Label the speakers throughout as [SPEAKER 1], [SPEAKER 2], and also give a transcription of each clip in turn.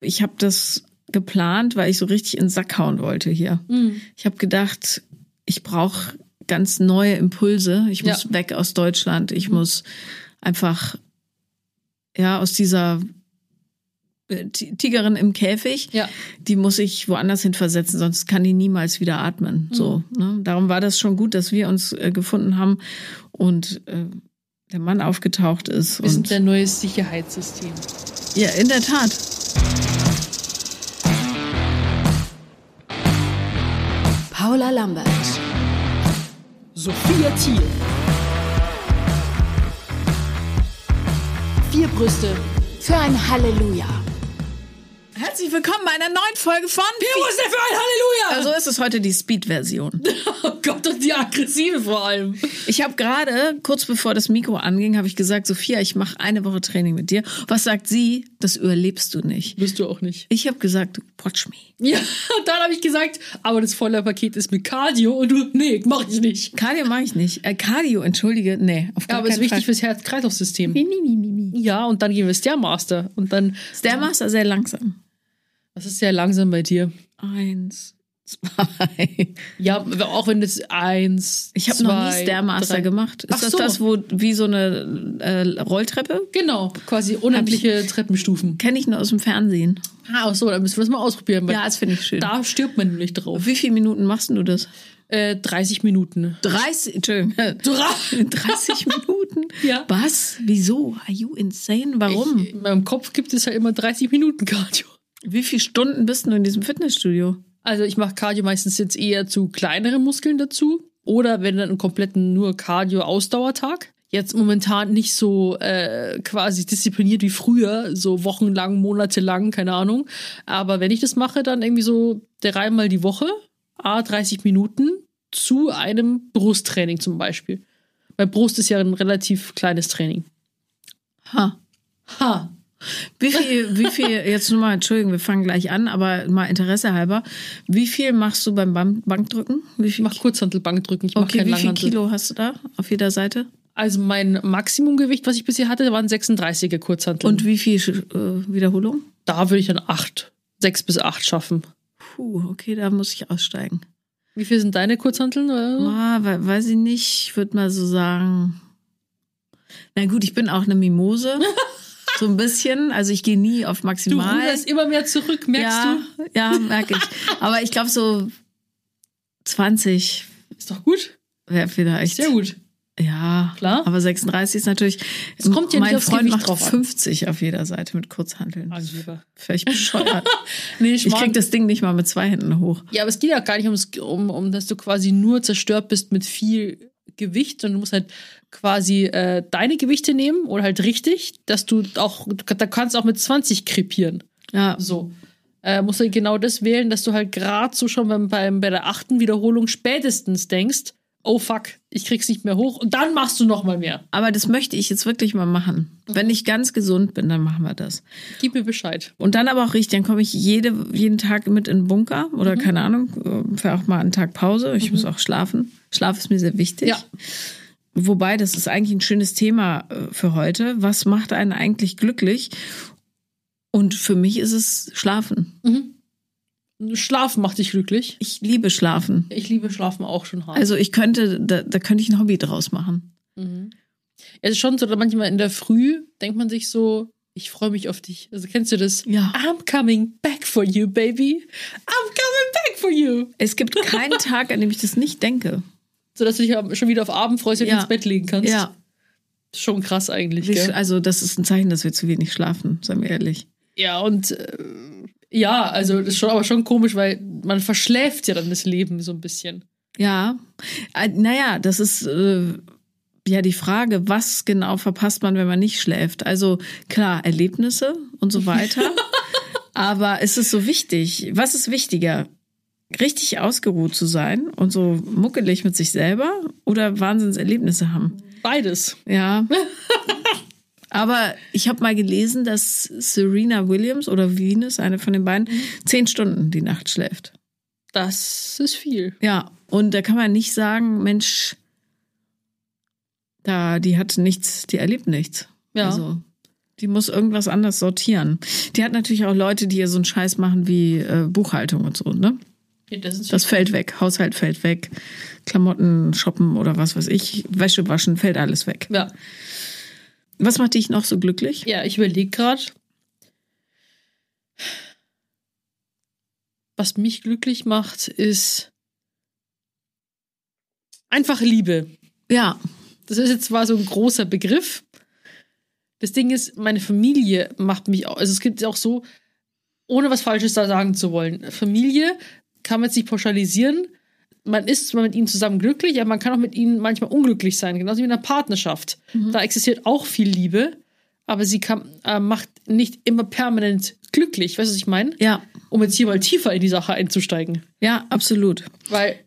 [SPEAKER 1] Ich habe das geplant, weil ich so richtig in den Sack hauen wollte hier.
[SPEAKER 2] Mhm.
[SPEAKER 1] Ich habe gedacht, ich brauche ganz neue Impulse. Ich muss
[SPEAKER 2] Ja.
[SPEAKER 1] weg aus Deutschland. Ich
[SPEAKER 2] Mhm.
[SPEAKER 1] muss einfach ja aus dieser äh, Ti- Tigerin im Käfig.
[SPEAKER 2] Ja.
[SPEAKER 1] Die muss ich woanders hin versetzen, sonst kann die niemals wieder atmen. So, ne? Darum war das schon gut, dass wir uns äh, gefunden haben und äh, der Mann aufgetaucht ist.
[SPEAKER 2] Wir sind
[SPEAKER 1] und,
[SPEAKER 2] der neue Sicherheitssystem.
[SPEAKER 1] ja, in der Tat.
[SPEAKER 3] Paula Lambert.
[SPEAKER 2] Sophia Thiel.
[SPEAKER 3] Vier Brüste für ein Halleluja.
[SPEAKER 1] Herzlich willkommen bei einer neuen Folge von
[SPEAKER 2] ist der für ein Halleluja?
[SPEAKER 1] Also ist es heute die Speed-Version.
[SPEAKER 2] oh Gott, und die aggressive vor allem.
[SPEAKER 1] Ich habe gerade, kurz bevor das Mikro anging, habe ich gesagt, Sophia, ich mache eine Woche Training mit dir. Was sagt sie? Das überlebst du nicht.
[SPEAKER 2] Bist du auch nicht.
[SPEAKER 1] Ich habe gesagt, watch me.
[SPEAKER 2] Ja, und dann habe ich gesagt, aber das volle Paket ist mit Cardio und du, nee, mach ich nicht.
[SPEAKER 1] Cardio mache ich nicht. Äh, Cardio, entschuldige, nee, auf
[SPEAKER 2] Ja,
[SPEAKER 1] gar
[SPEAKER 2] aber ist
[SPEAKER 1] keinen
[SPEAKER 2] wichtig
[SPEAKER 1] Fall.
[SPEAKER 2] fürs Herz-Kreislauf-System. Ja, und dann gehen wir Stairmaster. Und dann,
[SPEAKER 1] Stairmaster sehr langsam.
[SPEAKER 2] Das ist sehr langsam bei dir.
[SPEAKER 1] Eins, zwei.
[SPEAKER 2] Ja, auch wenn das eins,
[SPEAKER 1] Ich habe noch nie Stairmaster
[SPEAKER 2] drei-
[SPEAKER 1] gemacht. Ist
[SPEAKER 2] Ach
[SPEAKER 1] das
[SPEAKER 2] so.
[SPEAKER 1] das, wo wie so eine äh, Rolltreppe?
[SPEAKER 2] Genau, quasi unendliche Treppenstufen.
[SPEAKER 1] Kenne ich nur aus dem Fernsehen.
[SPEAKER 2] Ah, ach so, dann müssen wir das mal ausprobieren.
[SPEAKER 1] Ja, das finde ich schön.
[SPEAKER 2] Da stirbt man nämlich drauf.
[SPEAKER 1] Wie viele Minuten machst du das?
[SPEAKER 2] Äh, 30 Minuten.
[SPEAKER 1] 30, Entschuldigung. 30 Minuten?
[SPEAKER 2] Ja.
[SPEAKER 1] Was? Wieso? Are you insane? Warum?
[SPEAKER 2] Ich, in meinem Kopf gibt es halt immer 30 Minuten Cardio.
[SPEAKER 1] Wie viele Stunden bist du in diesem Fitnessstudio?
[SPEAKER 2] Also ich mache Cardio meistens jetzt eher zu kleineren Muskeln dazu. Oder wenn dann einen kompletten nur Cardio-Ausdauertag. Jetzt momentan nicht so äh, quasi diszipliniert wie früher, so wochenlang, monatelang, keine Ahnung. Aber wenn ich das mache, dann irgendwie so dreimal die Woche, a 30 Minuten zu einem Brusttraining zum Beispiel. Weil Brust ist ja ein relativ kleines Training.
[SPEAKER 1] Ha.
[SPEAKER 2] Ha.
[SPEAKER 1] Wie viel, wie viel, jetzt nur mal, Entschuldigung, wir fangen gleich an, aber mal Interesse halber. Wie viel machst du beim Bank Bankdrücken? Wie viel,
[SPEAKER 2] Ich mach Kurzhantelbankdrücken, ich mach
[SPEAKER 1] okay, wie viel. Kilo hast du da auf jeder Seite?
[SPEAKER 2] Also mein Maximumgewicht, was ich bisher hatte, waren 36er Kurzhantel.
[SPEAKER 1] Und wie viel äh, Wiederholung?
[SPEAKER 2] da würde ich dann acht, sechs bis acht schaffen.
[SPEAKER 1] Puh, okay, da muss ich aussteigen.
[SPEAKER 2] Wie viel sind deine Kurzhanteln?
[SPEAKER 1] Ah, we weiß ich nicht, ich würde mal so sagen. Na gut, ich bin auch eine Mimose. so ein bisschen. Also ich gehe nie auf
[SPEAKER 2] Du
[SPEAKER 1] maximal.
[SPEAKER 2] ruderst immer mehr zurück, merkst
[SPEAKER 1] ja,
[SPEAKER 2] du?
[SPEAKER 1] Ja, merke ich. Aber ich glaube so 20
[SPEAKER 2] Ist doch gut.
[SPEAKER 1] wäre vielleicht.
[SPEAKER 2] Sehr gut.
[SPEAKER 1] Ja,
[SPEAKER 2] Klar.
[SPEAKER 1] Aber 36 ist natürlich.
[SPEAKER 2] Es kommt ja nicht
[SPEAKER 1] mein
[SPEAKER 2] aufs
[SPEAKER 1] Freund
[SPEAKER 2] Gewicht
[SPEAKER 1] macht
[SPEAKER 2] drauf an.
[SPEAKER 1] 50 auf jeder Seite mit Kurzhanteln.
[SPEAKER 2] Angeber.
[SPEAKER 1] Völlig bescheuert.
[SPEAKER 2] Nee,
[SPEAKER 1] ich krieg das Ding nicht mal mit zwei Händen hoch.
[SPEAKER 2] Ja, aber es geht ja gar nicht ums, um, um, dass du quasi nur zerstört bist mit viel Gewicht, sondern du musst halt quasi äh, deine Gewichte nehmen oder halt richtig, dass du auch, da kannst du auch mit 20 krepieren.
[SPEAKER 1] Ja,
[SPEAKER 2] So. Äh, musst du genau das wählen, dass du halt gerade so schon beim, beim, bei der achten Wiederholung spätestens denkst, oh fuck, ich krieg's nicht mehr hoch und dann machst du noch mal mehr.
[SPEAKER 1] aber das möchte ich jetzt wirklich mal machen. Wenn ich ganz gesund bin, dann machen wir das.
[SPEAKER 2] Gib mir Bescheid.
[SPEAKER 1] Und dann aber auch richtig, dann komme ich jede, jeden Tag mit in den Bunker oder
[SPEAKER 2] Mhm.
[SPEAKER 1] keine Ahnung, für auch mal einen Tag Pause. Ich muss auch schlafen. Schlaf ist mir sehr wichtig.
[SPEAKER 2] Ja.
[SPEAKER 1] Wobei, das ist eigentlich ein schönes Thema äh, für heute. Was macht einen eigentlich glücklich? Und für mich ist es Schlafen.
[SPEAKER 2] Schlafen macht dich glücklich.
[SPEAKER 1] Ich liebe Schlafen.
[SPEAKER 2] Ich liebe Schlafen auch schon hart.
[SPEAKER 1] Also ich könnte, da, da könnte ich ein Hobby draus machen.
[SPEAKER 2] es ist schon so, dass manchmal in der Früh denkt man sich so, ich freue mich auf dich. Also kennst du das?
[SPEAKER 1] Ja.
[SPEAKER 2] I'm coming back for you, baby. I'm coming back for you.
[SPEAKER 1] Es gibt keinen Tag, an dem ich das nicht denke.
[SPEAKER 2] So dass du dich schon wieder auf Abend freust und
[SPEAKER 1] Ja.
[SPEAKER 2] ins Bett legen kannst.
[SPEAKER 1] Ja.
[SPEAKER 2] Schon krass eigentlich. Gell?
[SPEAKER 1] Also das ist ein Zeichen, dass wir zu wenig schlafen, seien wir ehrlich.
[SPEAKER 2] Ja, und äh, ja, also das ist schon aber schon komisch, weil man verschläft ja dann das Leben so ein bisschen.
[SPEAKER 1] Ja, äh, naja, das ist äh, ja die Frage, was genau verpasst man, wenn man nicht schläft? Also klar, Erlebnisse und so weiter. Aber ist es so wichtig? Was ist wichtiger? Richtig ausgeruht zu sein und so muckelig mit sich selber oder Wahnsinnserlebnisse haben?
[SPEAKER 2] Beides.
[SPEAKER 1] Ja. Aber ich habe mal gelesen, dass Serena Williams oder Venus, eine von den beiden, zehn Stunden die Nacht schläft.
[SPEAKER 2] Das ist viel.
[SPEAKER 1] Ja, und da kann man nicht sagen, Mensch, da, die hat nichts, die erlebt nichts.
[SPEAKER 2] Ja.
[SPEAKER 1] Also, Die muss irgendwas anders sortieren. Die hat natürlich auch Leute, die ihr so einen Scheiß machen wie äh, Buchhaltung und so, ne?
[SPEAKER 2] Das
[SPEAKER 1] Das fällt weg. Haushalt fällt weg. Klamotten shoppen oder was weiß ich. Wäsche waschen fällt alles weg.
[SPEAKER 2] ja.
[SPEAKER 1] Was macht dich noch so glücklich?
[SPEAKER 2] ja, ich überlege gerade, was mich glücklich macht, ist einfach Liebe.
[SPEAKER 1] Ja.
[SPEAKER 2] Das ist jetzt zwar so ein großer Begriff. Das Ding ist, meine Familie macht mich auch, also es gibt auch so, ohne was Falsches da sagen zu wollen. Familie kann man jetzt nicht pauschalisieren. Man ist zwar mit ihnen zusammen glücklich, aber man kann auch mit ihnen manchmal unglücklich sein, genauso wie in einer Partnerschaft. Da existiert auch viel Liebe, aber sie kann, äh, macht nicht immer permanent glücklich. Weißt du, was ich meine?
[SPEAKER 1] Ja.
[SPEAKER 2] Um jetzt hier mal tiefer in die Sache einzusteigen.
[SPEAKER 1] Ja, absolut.
[SPEAKER 2] Weil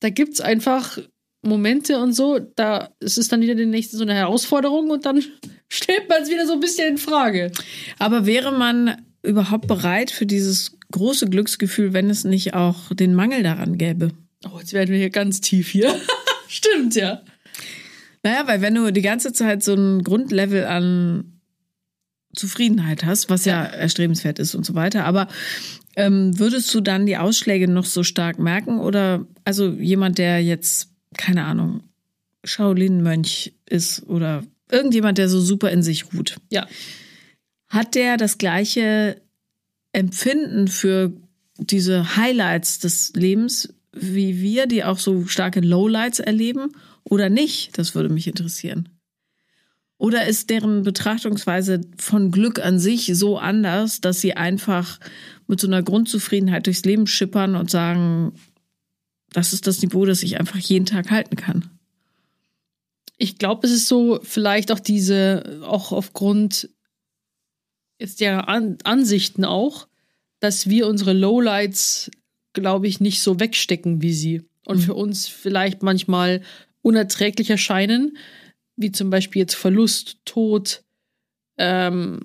[SPEAKER 2] da gibt's einfach Momente und so, da es ist dann wieder die nächste so eine Herausforderung und dann stellt man es wieder so ein bisschen in Frage.
[SPEAKER 1] Aber wäre man überhaupt bereit für dieses große Glücksgefühl, wenn es nicht auch den Mangel daran gäbe?
[SPEAKER 2] Oh, jetzt werden wir hier ganz tief hier. Stimmt, ja.
[SPEAKER 1] Naja, weil wenn du die ganze Zeit so ein Grundlevel an Zufriedenheit hast, was ja, erstrebenswert ist und so weiter, aber ähm, würdest du dann die Ausschläge noch so stark merken? Oder also jemand, der jetzt, keine Ahnung, Shaolin-Mönch ist oder irgendjemand, der so super in sich ruht,
[SPEAKER 2] Ja.
[SPEAKER 1] hat der das gleiche Empfinden für diese Highlights des Lebens wie wir, die auch so starke Lowlights erleben oder nicht? Das würde mich interessieren. Oder ist deren Betrachtungsweise von Glück an sich so anders, dass sie einfach mit so einer Grundzufriedenheit durchs Leben schippern und sagen, das ist das Niveau, das ich einfach jeden Tag halten kann?
[SPEAKER 2] Ich glaube, es ist so, vielleicht auch diese, auch aufgrund jetzt der An Ansichten auch, dass wir unsere Lowlights, glaube ich, nicht so wegstecken wie sie. Und für uns vielleicht manchmal unerträglich erscheinen, wie zum Beispiel jetzt Verlust, Tod, ähm,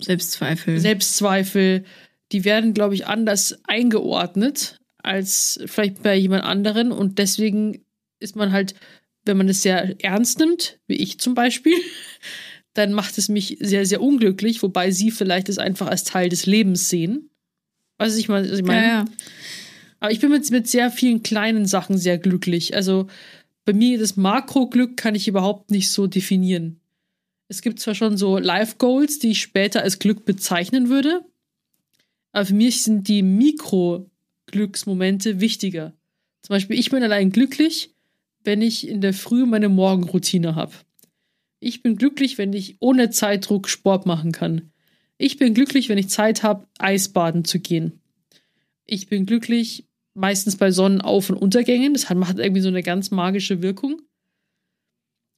[SPEAKER 1] Selbstzweifel.
[SPEAKER 2] Selbstzweifel, die werden, glaube ich, anders eingeordnet als vielleicht bei jemand anderen. Und deswegen ist man halt, wenn man es sehr ernst nimmt, wie ich zum Beispiel, dann macht es mich sehr, sehr unglücklich, wobei sie vielleicht es einfach als Teil des Lebens sehen. Was ich, mal, was ich meine.
[SPEAKER 1] ja, ja.
[SPEAKER 2] Aber ich bin mit, mit sehr vielen kleinen Sachen sehr glücklich. Also bei mir das Makroglück kann ich überhaupt nicht so definieren. Es gibt zwar schon so Life Goals, die ich später als Glück bezeichnen würde, aber für mich sind die Mikro-Glücksmomente wichtiger. Zum Beispiel, ich bin allein glücklich, wenn ich in der Früh meine Morgenroutine habe. Ich bin glücklich, wenn ich ohne Zeitdruck Sport machen kann. Ich bin glücklich, wenn ich Zeit habe, Eisbaden zu gehen. Ich bin glücklich, meistens bei Sonnenauf- und Untergängen. Das hat, irgendwie so eine ganz magische Wirkung.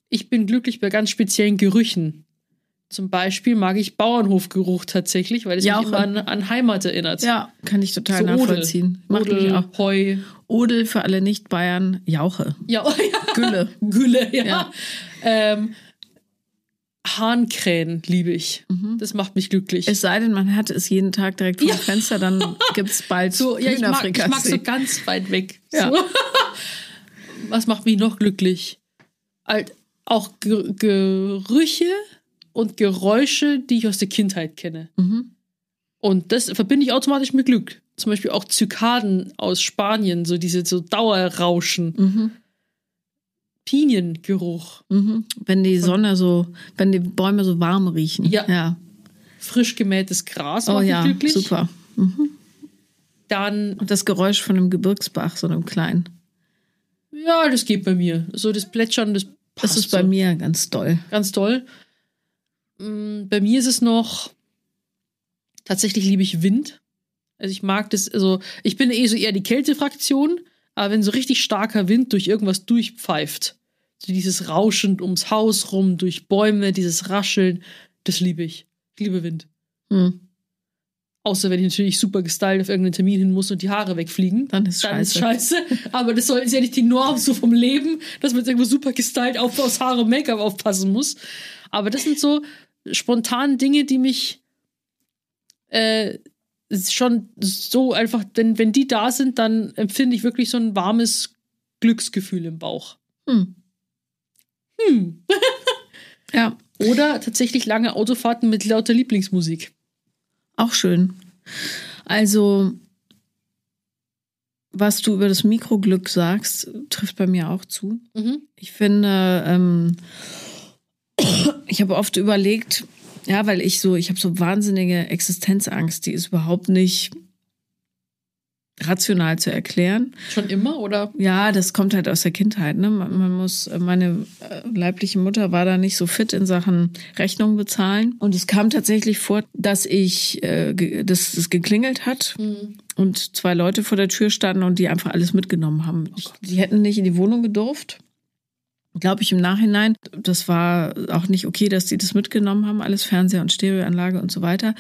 [SPEAKER 2] Ich bin glücklich bei ganz speziellen Gerüchen. Zum Beispiel mag ich Bauernhofgeruch tatsächlich, weil es mich
[SPEAKER 1] Jauche.
[SPEAKER 2] immer an, an Heimat erinnert.
[SPEAKER 1] Ja, kann ich total
[SPEAKER 2] So Odel.
[SPEAKER 1] nachvollziehen. Mich
[SPEAKER 2] Odel,
[SPEAKER 1] auch.
[SPEAKER 2] Heu.
[SPEAKER 1] Odel für alle Nicht-Bayern, Jauche.
[SPEAKER 2] Ja, oh ja.
[SPEAKER 1] Gülle.
[SPEAKER 2] Gülle, ja.
[SPEAKER 1] Ja.
[SPEAKER 2] Ähm, Hahnkrähen liebe ich. Das macht mich glücklich.
[SPEAKER 1] Es sei denn, man hat es jeden Tag direkt vor dem Fenster, dann gibt's bald
[SPEAKER 2] so, ja, ich mag, ich mag so ganz weit weg.
[SPEAKER 1] Ja.
[SPEAKER 2] So. Was macht mich noch glücklich? Halt auch Ge Gerüche und Geräusche, die ich aus der Kindheit kenne.
[SPEAKER 1] Mhm.
[SPEAKER 2] Und das verbinde ich automatisch mit Glück. Zum Beispiel auch Zykaden aus Spanien, so diese so Dauerrauschen.
[SPEAKER 1] Mhm.
[SPEAKER 2] Piniengeruch.
[SPEAKER 1] Mhm. Wenn die Sonne so, wenn die Bäume so warm riechen.
[SPEAKER 2] Ja.
[SPEAKER 1] ja.
[SPEAKER 2] Frisch gemähtes Gras
[SPEAKER 1] Oh
[SPEAKER 2] macht
[SPEAKER 1] ja,
[SPEAKER 2] mich glücklich.
[SPEAKER 1] super.
[SPEAKER 2] Dann,
[SPEAKER 1] Und das Geräusch von einem Gebirgsbach, so einem kleinen.
[SPEAKER 2] ja, das geht bei mir. So das Plätschern, das passt
[SPEAKER 1] Das ist bei
[SPEAKER 2] so.
[SPEAKER 1] mir ganz doll.
[SPEAKER 2] Ganz toll. Mm, Bei mir ist es noch, tatsächlich liebe ich Wind. Also ich mag das, also ich bin eh so eher die Kältefraktion, aber wenn so richtig starker Wind durch irgendwas durchpfeift, so dieses Rauschen ums Haus rum, durch Bäume, dieses Rascheln, das liebe ich. Ich liebe Wind.
[SPEAKER 1] Hm.
[SPEAKER 2] Außer wenn ich natürlich super gestylt auf irgendeinen Termin hin muss und die Haare wegfliegen.
[SPEAKER 1] Dann ist
[SPEAKER 2] Dann ist
[SPEAKER 1] scheiße.
[SPEAKER 2] scheiße. Aber das soll, ist ja nicht die Norm so vom Leben, dass man jetzt irgendwo super gestylt auf, aufs Haare und Make-up aufpassen muss. Aber das sind so spontan Dinge, die mich äh, schon so einfach, denn wenn die da sind, dann empfinde ich wirklich so ein warmes Glücksgefühl im Bauch.
[SPEAKER 1] Hm.
[SPEAKER 2] Hm.
[SPEAKER 1] Ja.
[SPEAKER 2] Oder tatsächlich lange Autofahrten mit lauter Lieblingsmusik.
[SPEAKER 1] Auch schön. Also, was du über das Mikroglück sagst, trifft bei mir auch zu.
[SPEAKER 2] Mhm.
[SPEAKER 1] Ich finde, ähm, ich habe oft überlegt, ja, weil ich so, ich habe so wahnsinnige Existenzangst, die ist überhaupt nicht rational zu erklären.
[SPEAKER 2] Schon immer, oder?
[SPEAKER 1] Ja, das kommt halt aus der Kindheit. Ne? Man, man muss, meine äh, leibliche Mutter war da nicht so fit in Sachen Rechnung bezahlen. Und es kam tatsächlich vor, dass ich, äh, dass es geklingelt hat und zwei Leute vor der Tür standen und die einfach alles mitgenommen haben. Ich, die hätten nicht in die Wohnung gedurft. Glaube ich im Nachhinein. Das war auch nicht okay, dass die das mitgenommen haben, alles Fernseher und Stereoanlage und so weiter.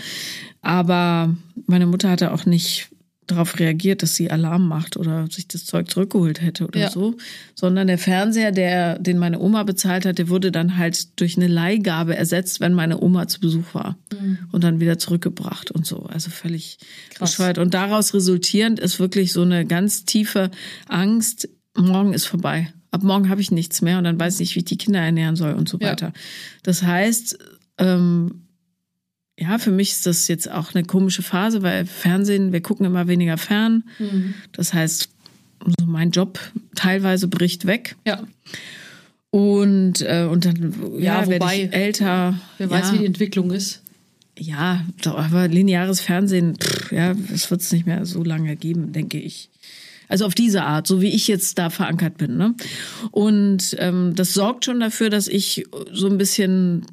[SPEAKER 1] Aber meine Mutter hatte auch nicht darauf reagiert, dass sie Alarm macht oder sich das Zeug zurückgeholt hätte oder
[SPEAKER 2] Ja.
[SPEAKER 1] so, sondern der Fernseher, der den meine Oma bezahlt hat, der wurde dann halt durch eine Leihgabe ersetzt, wenn meine Oma zu Besuch war und dann wieder zurückgebracht und so. Also völlig
[SPEAKER 2] Krass.
[SPEAKER 1] bescheuert. Und daraus resultierend ist wirklich so eine ganz tiefe Angst, morgen ist vorbei. Ab morgen habe ich nichts mehr und dann weiß ich nicht, wie ich die Kinder ernähren soll und so
[SPEAKER 2] Ja.
[SPEAKER 1] weiter. Das heißt, ähm, ja, für mich ist das jetzt auch eine komische Phase, weil Fernsehen, wir gucken immer weniger fern. Das heißt, so mein Job teilweise bricht weg.
[SPEAKER 2] Ja.
[SPEAKER 1] Und, äh, und dann ja,
[SPEAKER 2] Ja, wobei,
[SPEAKER 1] ich älter.
[SPEAKER 2] Wer
[SPEAKER 1] ja,
[SPEAKER 2] weiß, wie die Entwicklung ist.
[SPEAKER 1] ja, aber lineares Fernsehen, pff, ja, das wird es nicht mehr so lange geben, denke ich. Also auf diese Art, so wie ich jetzt da verankert bin. Ne? Und ähm, das sorgt schon dafür, dass ich so ein bisschen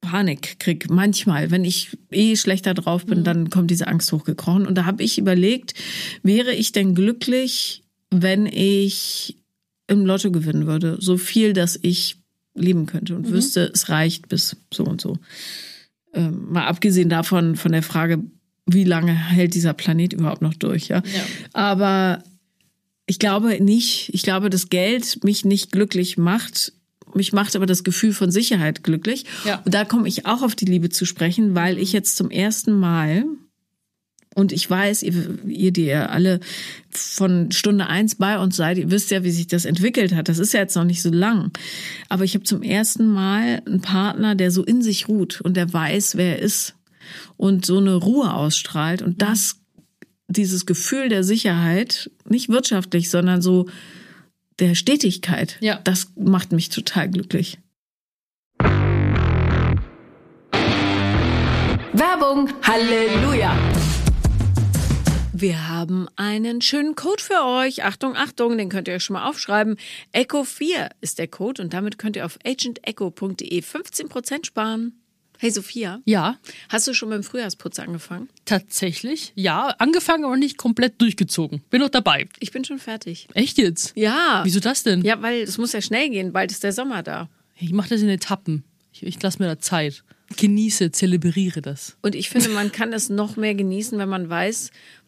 [SPEAKER 1] Panik krieg. Manchmal, wenn ich eh schlechter drauf bin, dann kommt diese Angst hochgekrochen. Und da habe ich überlegt, wäre ich denn glücklich, wenn ich im Lotto gewinnen würde? So viel, dass ich leben könnte und wüsste, es reicht bis so und so. Ähm, mal abgesehen davon, von der Frage, wie lange hält dieser Planet überhaupt noch durch, ja?
[SPEAKER 2] Ja.
[SPEAKER 1] Aber ich glaube nicht, ich glaube, dass Geld mich nicht glücklich macht. Mich macht aber das Gefühl von Sicherheit glücklich.
[SPEAKER 2] Ja.
[SPEAKER 1] Und da komme ich auch auf die Liebe zu sprechen, weil ich jetzt zum ersten Mal und ich weiß, ihr, ihr, die ihr alle von Stunde eins bei uns seid, ihr wisst ja, wie sich das entwickelt hat. Das ist ja jetzt noch nicht so lang. Aber ich habe zum ersten Mal einen Partner, der so in sich ruht und der weiß, wer er ist und so eine Ruhe ausstrahlt. Und das, dieses Gefühl der Sicherheit, nicht wirtschaftlich, sondern so der Stetigkeit,
[SPEAKER 2] Ja.
[SPEAKER 1] das macht mich total glücklich.
[SPEAKER 3] Werbung. Halleluja.
[SPEAKER 1] Wir haben einen schönen Code für euch. Achtung, Achtung, den könnt ihr euch schon mal aufschreiben. Echo 4 ist der Code und damit könnt ihr auf agentecho.de 15% sparen. Hey Sophia,
[SPEAKER 2] Ja,
[SPEAKER 1] hast du schon beim Frühjahrsputz angefangen?
[SPEAKER 2] tatsächlich. Ja, angefangen, aber nicht komplett durchgezogen. Bin noch dabei.
[SPEAKER 1] Ich bin schon fertig.
[SPEAKER 2] Echt jetzt?
[SPEAKER 1] Ja.
[SPEAKER 2] Wieso das denn?
[SPEAKER 1] Ja, weil es muss ja schnell gehen. Bald ist der Sommer da.
[SPEAKER 2] Ich mache das in Etappen. Ich, ich lasse mir da Zeit. Genieße, zelebriere das.
[SPEAKER 1] Und ich finde, man kann es noch mehr genießen, wenn man weiß,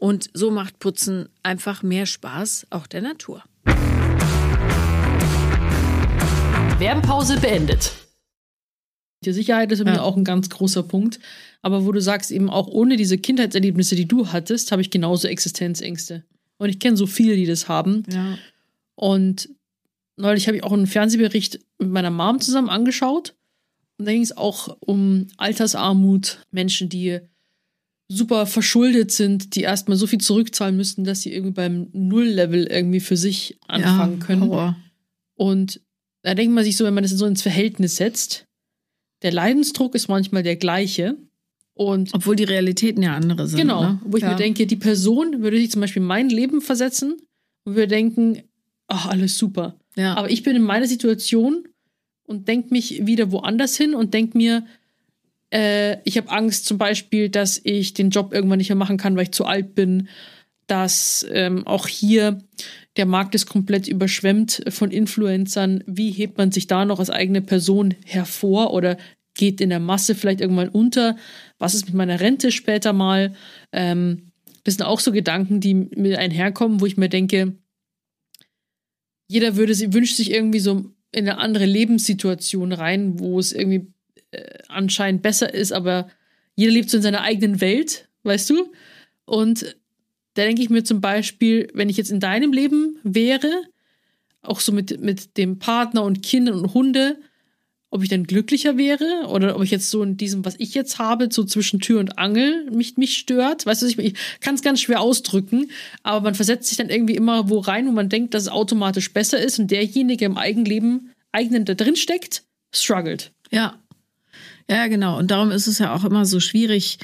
[SPEAKER 1] Und so macht Putzen einfach mehr Spaß, auch der Natur.
[SPEAKER 3] Werbepause beendet.
[SPEAKER 2] Die Sicherheit ist bei mir
[SPEAKER 1] Ja.
[SPEAKER 2] auch ein ganz großer Punkt. Aber wo du sagst, eben auch ohne diese Kindheitserlebnisse, die du hattest, habe ich genauso Existenzängste. Und ich kenne so viele, die das haben.
[SPEAKER 1] Ja.
[SPEAKER 2] Und neulich habe ich auch einen Fernsehbericht mit meiner Mom zusammen angeschaut. Und da ging es auch um Altersarmut, Menschen, die super verschuldet sind, die erstmal so viel zurückzahlen müssten, dass sie irgendwie beim Null-Level irgendwie für sich anfangen
[SPEAKER 1] ja,
[SPEAKER 2] können.
[SPEAKER 1] Horror.
[SPEAKER 2] Und da denkt man sich so, wenn man das so ins Verhältnis setzt, der Leidensdruck ist manchmal der gleiche. Und
[SPEAKER 1] Obwohl die Realitäten ja andere sind.
[SPEAKER 2] genau,
[SPEAKER 1] ne?
[SPEAKER 2] wo ich
[SPEAKER 1] ja.
[SPEAKER 2] mir denke, die Person würde sich zum Beispiel in mein Leben versetzen und würde denken, ach, alles super.
[SPEAKER 1] Ja.
[SPEAKER 2] Aber ich bin in meiner Situation und denke mich wieder woanders hin und denke mir, äh, ich habe Angst zum Beispiel, dass ich den Job irgendwann nicht mehr machen kann, weil ich zu alt bin, dass ähm, auch hier der Markt ist komplett überschwemmt von Influencern. Wie hebt man sich da noch als eigene Person hervor oder geht in der Masse vielleicht irgendwann unter? Was ist mit meiner Rente später mal? Ähm, das sind auch so Gedanken, die mir einherkommen, wo ich mir denke, jeder würde sie wünscht sich irgendwie so in eine andere Lebenssituation rein, wo es irgendwie äh, anscheinend besser ist, aber jeder lebt so in seiner eigenen Welt, weißt du? Und da denke ich mir zum Beispiel, wenn ich jetzt in deinem Leben wäre, auch so mit, mit dem Partner und Kindern und Hunde, ob ich dann glücklicher wäre oder ob ich jetzt so in diesem, was ich jetzt habe, so zwischen Tür und Angel mich, mich stört. Weißt du, ich, ich kann es ganz schwer ausdrücken, aber man versetzt sich dann irgendwie immer wo rein, wo man denkt, dass es automatisch besser ist und derjenige im Eigenleben, eigenen da drin steckt, struggelt.
[SPEAKER 1] Ja. Ja, genau. Und darum ist es ja auch immer so schwierig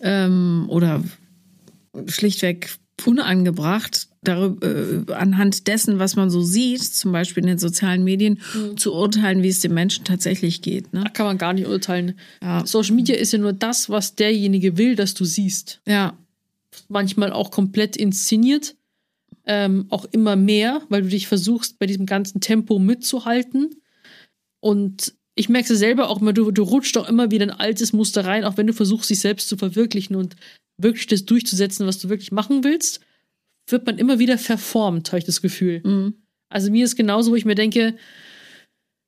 [SPEAKER 1] ähm, oder schlichtweg unangebracht, darüber, äh, anhand dessen, was man so sieht, zum Beispiel in den sozialen Medien, zu urteilen, wie es dem Menschen tatsächlich geht. Ne?
[SPEAKER 2] Da kann man gar nicht urteilen.
[SPEAKER 1] Ja.
[SPEAKER 2] Social Media ist ja nur das, was derjenige will, dass du siehst.
[SPEAKER 1] Ja,
[SPEAKER 2] manchmal auch komplett inszeniert, ähm, auch immer mehr, weil du dich versuchst, bei diesem ganzen Tempo mitzuhalten. Und ich merke es selber auch immer, du, du rutscht auch immer wieder in ein altes Muster rein, auch wenn du versuchst, dich selbst zu verwirklichen und wirklich das durchzusetzen, was du wirklich machen willst, wird man immer wieder verformt, habe ich das Gefühl.
[SPEAKER 1] mhm.
[SPEAKER 2] Also mir ist genauso, wo ich mir denke,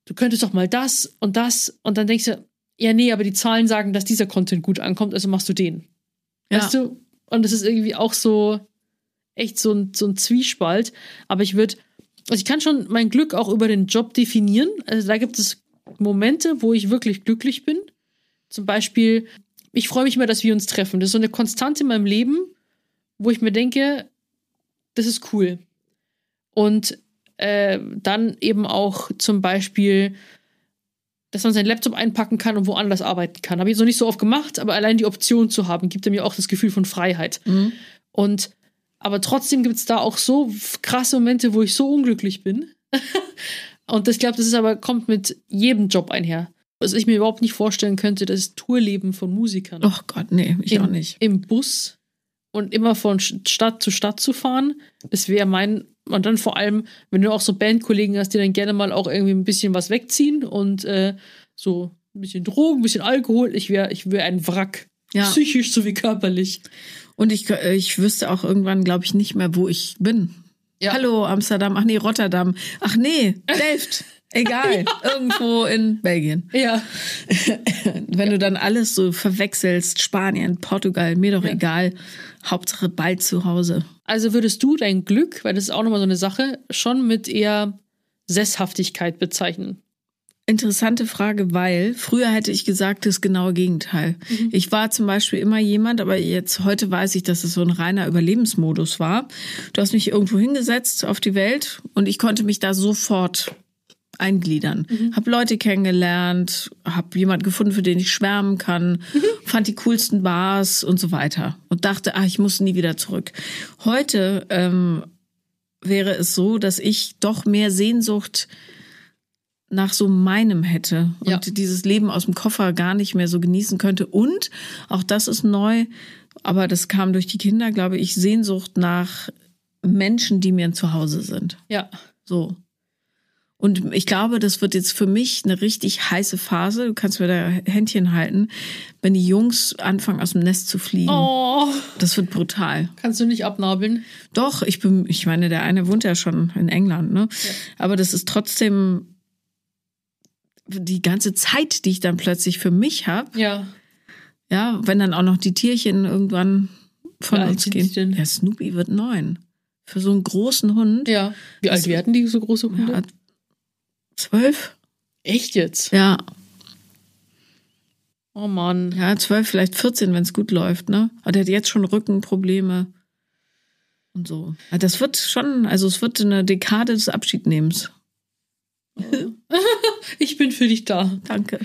[SPEAKER 2] du könntest doch mal das und das und dann denkst du, ja, nee, aber die Zahlen sagen, dass dieser Content gut ankommt, also machst du den.
[SPEAKER 1] Ja.
[SPEAKER 2] Weißt du? Und das ist irgendwie auch so echt so ein, so ein Zwiespalt. Aber ich würde, also ich kann schon mein Glück auch über den Job definieren. Also da gibt es Momente, wo ich wirklich glücklich bin. Zum Beispiel, ich freue mich immer, dass wir uns treffen. Das ist so eine Konstante in meinem Leben, wo ich mir denke, das ist cool. Und äh, dann eben auch zum Beispiel, dass man seinen Laptop einpacken kann und woanders arbeiten kann. Habe ich noch nicht so oft gemacht, aber allein die Option zu haben, gibt mir auch das Gefühl von Freiheit.
[SPEAKER 1] Mhm.
[SPEAKER 2] Und aber trotzdem gibt es da auch so krasse Momente, wo ich so unglücklich bin. und das, ich glaube, das ist aber, kommt mit jedem Job einher. Was ich mir überhaupt nicht vorstellen könnte, das Tourleben von Musikern
[SPEAKER 1] Oh Gott, nee, ich
[SPEAKER 2] im,
[SPEAKER 1] auch nicht.
[SPEAKER 2] im Bus und immer von Stadt zu Stadt zu fahren. Das wäre mein, und dann vor allem, wenn du auch so Bandkollegen hast, die dann gerne mal auch irgendwie ein bisschen was wegziehen und äh, so ein bisschen Drogen, ein bisschen Alkohol. Ich wäre ich wär ein Wrack.
[SPEAKER 1] Ja.
[SPEAKER 2] Psychisch sowie körperlich.
[SPEAKER 1] Und ich, äh, ich wüsste auch irgendwann, glaube ich, nicht mehr, wo ich bin.
[SPEAKER 2] Ja.
[SPEAKER 1] Hallo, Amsterdam. Ach nee, Rotterdam. Ach nee, Delft. Egal. Irgendwo in Belgien.
[SPEAKER 2] Ja.
[SPEAKER 1] Wenn du dann alles so verwechselst, Spanien, Portugal, mir doch
[SPEAKER 2] Ja.
[SPEAKER 1] egal. Hauptsache bald zu Hause.
[SPEAKER 2] Also würdest du dein Glück, weil das ist auch nochmal so eine Sache, schon mit eher Sesshaftigkeit bezeichnen?
[SPEAKER 1] Interessante Frage, weil früher hätte ich gesagt, das genaue Gegenteil. Ich war zum Beispiel immer jemand, aber jetzt heute weiß ich, dass es so ein reiner Überlebensmodus war. Du hast mich irgendwo hingesetzt auf die Welt und ich konnte mich da sofort eingliedern. Hab Leute kennengelernt, hab jemand gefunden, für den ich schwärmen kann, fand die coolsten Bars und so weiter und dachte, ah, ich muss nie wieder zurück. Heute ähm, wäre es so, dass ich doch mehr Sehnsucht nach so meinem hätte und
[SPEAKER 2] Ja.
[SPEAKER 1] dieses Leben aus dem Koffer gar nicht mehr so genießen könnte. Und auch das ist neu, aber das kam durch die Kinder, glaube ich, Sehnsucht nach Menschen, die mir ein Zuhause sind.
[SPEAKER 2] Ja.
[SPEAKER 1] So. Und ich glaube, das wird jetzt für mich eine richtig heiße Phase. Du kannst mir da Händchen halten, wenn die Jungs anfangen, aus dem Nest zu fliegen.
[SPEAKER 2] Oh,
[SPEAKER 1] Das wird brutal.
[SPEAKER 2] kannst du nicht abnabeln?
[SPEAKER 1] Doch, ich bin, ich meine, der eine wohnt ja schon in England, ne? Aber das ist trotzdem die ganze Zeit, die ich dann plötzlich für mich habe.
[SPEAKER 2] Ja.
[SPEAKER 1] Ja, wenn dann auch noch die Tierchen irgendwann von
[SPEAKER 2] alt
[SPEAKER 1] uns gehen.
[SPEAKER 2] denn?
[SPEAKER 1] Der Snoopy wird neun. Für so einen großen Hund.
[SPEAKER 2] Ja. Wie alt werden die so große Hunde?
[SPEAKER 1] Ja, zwölf?
[SPEAKER 2] Echt jetzt?
[SPEAKER 1] Ja,
[SPEAKER 2] Oh Mann.
[SPEAKER 1] ja, zwölf, vielleicht 14, wenn es gut läuft, ne? Aber der hat jetzt schon Rückenprobleme und so. Ja, das wird schon, also es wird eine Dekade des Abschiednehmens.
[SPEAKER 2] Ich bin für dich da.
[SPEAKER 1] Danke.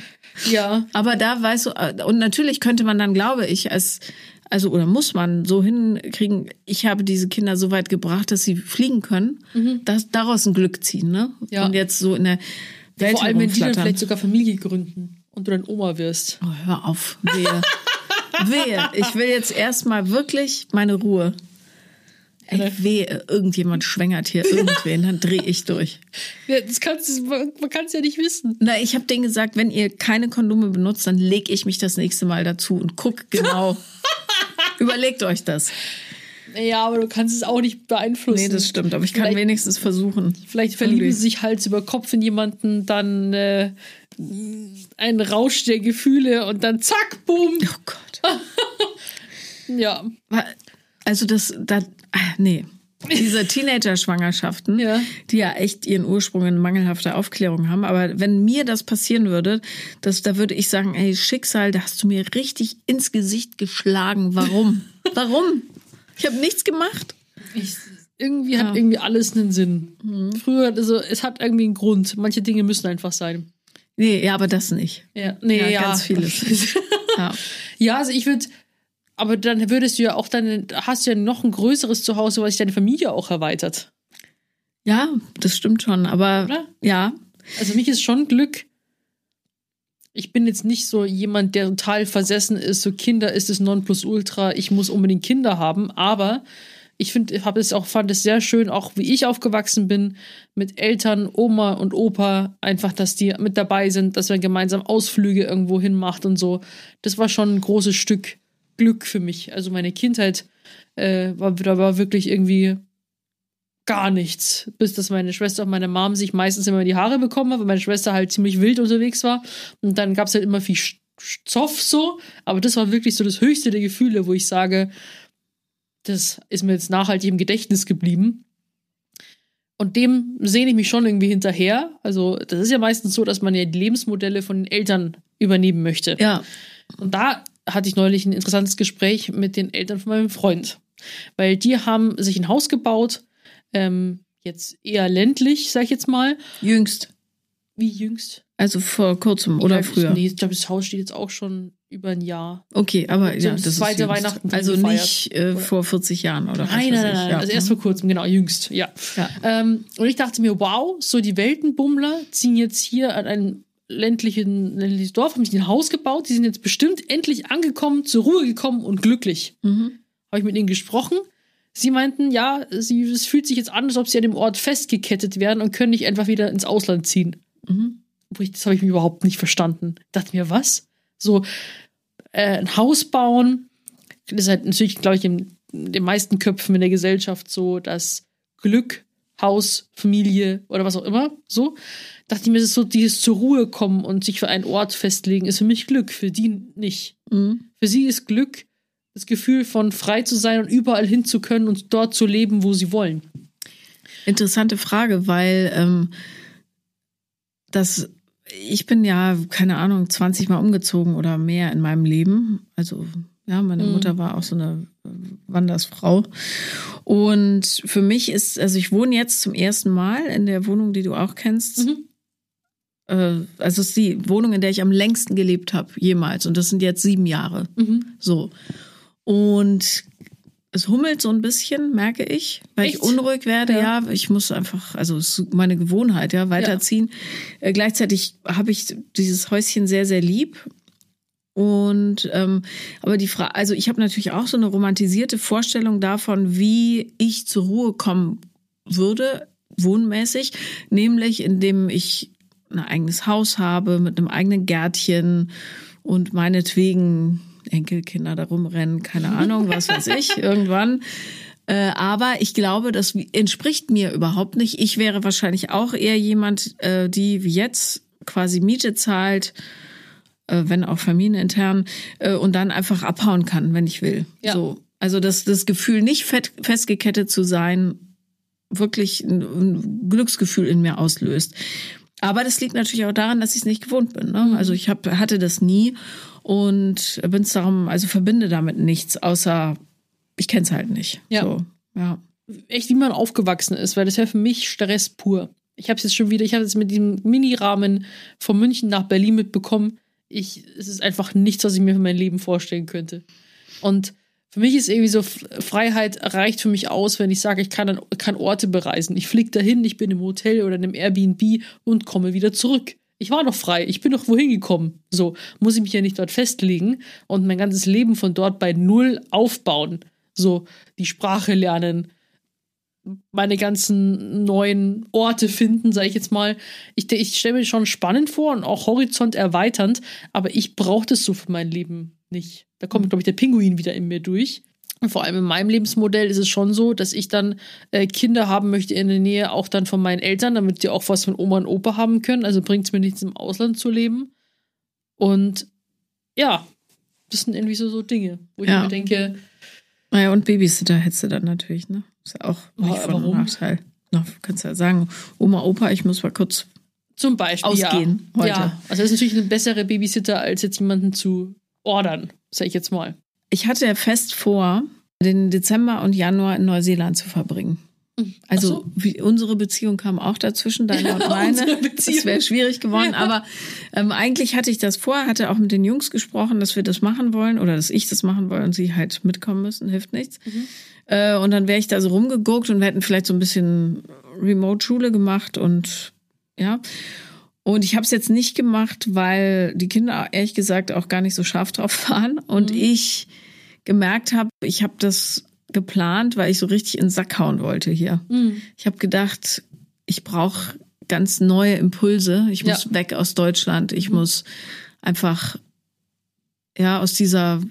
[SPEAKER 2] Ja.
[SPEAKER 1] Aber da weißt du, äh, und natürlich könnte man dann, glaube ich, als, also oder muss man so hinkriegen, ich habe diese Kinder so weit gebracht, dass sie fliegen können, dass daraus ein Glück ziehen, ne?
[SPEAKER 2] Mhm. Ja.
[SPEAKER 1] Und jetzt so in der Welt
[SPEAKER 2] Vor allem, wenn die dann vielleicht sogar Familie gründen und du dann Oma wirst.
[SPEAKER 1] Oh, hör auf, wehe. wehe. Ich will jetzt erstmal wirklich meine Ruhe. Ey, wehe, irgendjemand schwängert hier irgendwen, dann drehe ich durch.
[SPEAKER 2] Ja, das kannst man kann es ja nicht wissen.
[SPEAKER 1] Na, ich habe denen gesagt, wenn ihr keine Kondome benutzt, dann leg ich mich das nächste Mal dazu und guck genau. Überlegt euch das.
[SPEAKER 2] Ja, aber du kannst es auch nicht beeinflussen.
[SPEAKER 1] Nee, das stimmt, aber ich kann
[SPEAKER 2] Vielleicht-
[SPEAKER 1] wenigstens versuchen.
[SPEAKER 2] Vielleicht verlieben sie sich Hals über Kopf in jemanden, dann äh, ein Rausch der Gefühle und dann zack, boom.
[SPEAKER 1] Oh Gott.
[SPEAKER 2] Ja.
[SPEAKER 1] Also das, da, ah, nee. Diese Teenager-Schwangerschaften,
[SPEAKER 2] Ja.
[SPEAKER 1] die ja echt ihren Ursprung in mangelhafter Aufklärung haben. Aber wenn mir das passieren würde, das, da würde ich sagen, ey, Schicksal, da hast du mir richtig ins Gesicht geschlagen. Warum? Warum? Ich habe nichts gemacht.
[SPEAKER 2] Ich, irgendwie hat
[SPEAKER 1] Ja.
[SPEAKER 2] irgendwie alles einen Sinn. Früher, also es hat irgendwie einen Grund. Manche Dinge müssen einfach sein.
[SPEAKER 1] Nee, ja, aber das nicht.
[SPEAKER 2] Ja, nee,
[SPEAKER 1] Ja,
[SPEAKER 2] ja.
[SPEAKER 1] ganz vieles. Ja.
[SPEAKER 2] ja, also ich würde, aber dann würdest du ja auch dann, hast du ja noch ein größeres Zuhause, weil sich deine Familie auch erweitert.
[SPEAKER 1] ja, das stimmt schon. Aber
[SPEAKER 2] Oder?
[SPEAKER 1] ja,
[SPEAKER 2] Also mich ist schon Glück. Ich bin jetzt nicht so jemand, der total versessen ist, so Kinder ist es Nonplusultra, ich muss unbedingt Kinder haben, aber ich finde, habe es auch fand es sehr schön, auch wie ich aufgewachsen bin mit Eltern, Oma und Opa, einfach, dass die mit dabei sind, dass man gemeinsam Ausflüge irgendwo hin macht und so. Das war schon ein großes Stück Glück für mich. Also meine Kindheit äh, war, da war wirklich irgendwie gar nichts. Bis dass meine Schwester und meine Mom sich meistens immer die Haare bekommen hat, weil meine Schwester halt ziemlich wild unterwegs war. Und dann gab es halt immer viel Zoff so. Aber das war wirklich so das höchste der Gefühle, wo ich sage, das ist mir jetzt nachhaltig im Gedächtnis geblieben. Und dem sehne ich mich schon irgendwie hinterher. Also, das ist ja meistens so, dass man ja die Lebensmodelle von den Eltern übernehmen möchte.
[SPEAKER 1] ja.
[SPEAKER 2] Und da hatte ich neulich ein interessantes Gespräch mit den Eltern von meinem Freund. Weil die haben sich ein Haus gebaut, ähm, jetzt eher ländlich, sag ich jetzt mal.
[SPEAKER 1] Jüngst.
[SPEAKER 2] Wie jüngst?
[SPEAKER 1] Also vor kurzem oder
[SPEAKER 2] Ja,
[SPEAKER 1] früher.
[SPEAKER 2] Nee, ich glaube, das Haus steht jetzt auch schon über ein Jahr.
[SPEAKER 1] Okay, aber
[SPEAKER 2] So
[SPEAKER 1] ja,
[SPEAKER 2] das zweite
[SPEAKER 1] ist.
[SPEAKER 2] Weihnachten
[SPEAKER 1] Also nicht äh, vor 40 Jahren oder
[SPEAKER 2] Nein, nein, nein,
[SPEAKER 1] ich.
[SPEAKER 2] nein.
[SPEAKER 1] Ja.
[SPEAKER 2] Also erst vor kurzem, genau, jüngst, ja.
[SPEAKER 1] Ja.
[SPEAKER 2] Ähm, und ich dachte mir, wow, so die Weltenbummler ziehen jetzt hier an ein ländlichen, ländliches Dorf, haben sich ein Haus gebaut, die sind jetzt bestimmt endlich angekommen, zur Ruhe gekommen und glücklich.
[SPEAKER 1] Mhm.
[SPEAKER 2] Habe ich mit ihnen gesprochen. Sie meinten, ja, sie, es fühlt sich jetzt an, als ob sie an dem Ort festgekettet wären und können nicht einfach wieder ins Ausland ziehen.
[SPEAKER 1] Mhm.
[SPEAKER 2] Ich, das habe ich mir überhaupt nicht verstanden. Dachte mir, was? So äh, ein Haus bauen, das ist halt natürlich, glaube ich, in den meisten Köpfen in der Gesellschaft so, dass Glück, Haus, Familie oder was auch immer, so. Dachte ich mir, ist so dieses zur Ruhe kommen und sich für einen Ort festlegen, ist für mich Glück, für die nicht.
[SPEAKER 1] Mhm.
[SPEAKER 2] Für sie ist Glück das Gefühl von frei zu sein und überall hin zu können und dort zu leben, wo sie wollen.
[SPEAKER 1] Interessante Frage, weil ähm, das ich bin ja, keine Ahnung, 20 Mal umgezogen oder mehr in meinem Leben. Also, ja, meine
[SPEAKER 2] Mhm.
[SPEAKER 1] Mutter war auch so eine äh, Wandersfrau. Und für mich ist, also ich wohne jetzt zum ersten Mal in der Wohnung, die du auch kennst.
[SPEAKER 2] Mhm.
[SPEAKER 1] Äh, also es ist die Wohnung, in der ich am längsten gelebt habe, jemals. Und das sind jetzt sieben Jahre.
[SPEAKER 2] Mhm.
[SPEAKER 1] So. Und es hummelt so ein bisschen, merke ich, weil ich
[SPEAKER 2] Echt?
[SPEAKER 1] unruhig werde.
[SPEAKER 2] Ja.
[SPEAKER 1] Ja, ich muss einfach, also es ist meine Gewohnheit, ja, weiterziehen. Äh, gleichzeitig habe ich dieses Häuschen sehr, sehr lieb. Und ähm, aber die Frage, also ich habe natürlich auch so eine romantisierte Vorstellung davon, wie ich zur Ruhe kommen würde, wohnmäßig, nämlich indem ich ein eigenes Haus habe mit einem eigenen Gärtchen und meinetwegen Enkelkinder da rumrennen, keine Ahnung, was weiß ich, irgendwann. Äh, aber ich glaube, das entspricht mir überhaupt nicht. Ich wäre wahrscheinlich auch eher jemand, äh, die wie jetzt quasi Miete zahlt, wenn auch familienintern, äh, und dann einfach abhauen kann, wenn ich will.
[SPEAKER 2] Ja.
[SPEAKER 1] So. Also das, das Gefühl, nicht fett, festgekettet zu sein, wirklich ein, ein Glücksgefühl in mir auslöst. Aber das liegt natürlich auch daran, dass ich es nicht gewohnt bin. Ne? Also ich hab, hatte das nie und bin es darum, also verbinde damit nichts, außer ich kenne es halt nicht.
[SPEAKER 2] Ja.
[SPEAKER 1] So, ja.
[SPEAKER 2] echt wie man aufgewachsen ist, weil das wäre für mich Stress pur. Ich habe es jetzt schon wieder, ich habe es mit diesem Mini-Rahmen von München nach Berlin mitbekommen. Ich, es ist einfach nichts, was ich mir für mein Leben vorstellen könnte. Und für mich ist irgendwie so Freiheit reicht für mich aus, wenn ich sage, ich kann, kann Orte bereisen. Ich fliege dahin, ich bin im Hotel oder in einem Airbnb und komme wieder zurück. Ich war doch frei, ich bin doch wohin gekommen. So muss ich mich ja nicht dort festlegen und mein ganzes Leben von dort bei Null aufbauen. So die Sprache lernen, meine ganzen neuen Orte finden, sage ich jetzt mal. Ich, ich stelle mir schon spannend vor und auch Horizont erweiternd, aber ich brauche das so für mein Leben nicht. Da kommt, glaube ich, der Pinguin wieder in mir durch. Und vor allem in meinem Lebensmodell ist es schon so, dass ich dann äh, Kinder haben möchte in der Nähe auch dann von meinen Eltern, damit die auch was von Oma und Opa haben können. Also bringt es mir nichts, im Ausland zu leben. Und ja, das sind irgendwie so, so Dinge, wo ich
[SPEAKER 1] Ja.
[SPEAKER 2] mir denke,
[SPEAKER 1] Naja, und Babysitter hättest du dann natürlich, ne? Ist ja auch nicht
[SPEAKER 2] Oh,
[SPEAKER 1] von
[SPEAKER 2] warum?
[SPEAKER 1] Nachteil. Na, kannst ja sagen, Oma, Opa, ich muss mal kurz.
[SPEAKER 2] Zum Beispiel.
[SPEAKER 1] Ausgehen
[SPEAKER 2] ja.
[SPEAKER 1] heute.
[SPEAKER 2] Ja, also das ist natürlich ein bessere Babysitter, als jetzt jemanden zu ordern, sag ich jetzt mal.
[SPEAKER 1] Ich hatte ja fest vor, den Dezember und Januar in Neuseeland zu verbringen. Also
[SPEAKER 2] Ach so.
[SPEAKER 1] wie, unsere Beziehung kam auch dazwischen, deine und meine. Das wäre schwierig geworden. Aber ähm, eigentlich hatte ich das vor, hatte auch mit den Jungs gesprochen, dass wir das machen wollen oder dass ich das machen will und sie halt mitkommen müssen, hilft nichts. Äh, und dann wäre ich da so rumgeguckt und wir hätten vielleicht so ein bisschen Remote-Schule gemacht und ja. Und ich habe es jetzt nicht gemacht, weil die Kinder ehrlich gesagt auch gar nicht so scharf drauf waren und ich gemerkt habe, ich habe das geplant, weil ich so richtig in den Sack hauen wollte hier. Ich habe gedacht, ich brauche ganz neue Impulse. Ich muss
[SPEAKER 2] Ja.
[SPEAKER 1] weg aus Deutschland. Ich muss einfach ja aus dieser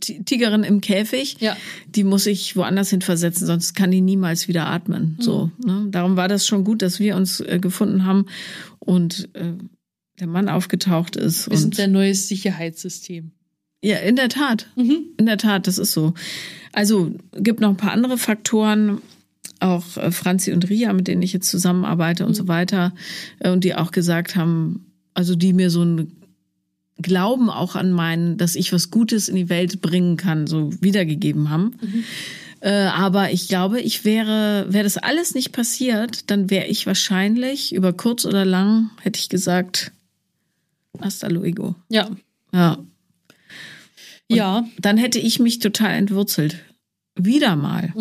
[SPEAKER 1] Tigerin im Käfig,
[SPEAKER 2] Ja.
[SPEAKER 1] die muss ich woanders hin versetzen, sonst kann die niemals wieder atmen. So, ne? Darum war das schon gut, dass wir uns äh, gefunden haben und äh, der Mann aufgetaucht ist.
[SPEAKER 2] Wir sind
[SPEAKER 1] und
[SPEAKER 2] ein neues Sicherheitssystem.
[SPEAKER 1] ja, in der Tat. In der Tat, das ist so. Also gibt noch ein paar andere Faktoren, auch äh, Franzi und Ria, mit denen ich jetzt zusammenarbeite und so weiter, äh, und die auch gesagt haben, also die mir so ein Glauben auch an meinen, dass ich was Gutes in die Welt bringen kann, so wiedergegeben haben. Äh, aber ich glaube, ich wäre, wäre das alles nicht passiert, dann wäre ich wahrscheinlich über kurz oder lang, hätte ich gesagt, hasta luego.
[SPEAKER 2] Ja.
[SPEAKER 1] Ja,
[SPEAKER 2] ja.
[SPEAKER 1] dann hätte ich mich total entwurzelt. Wieder mal.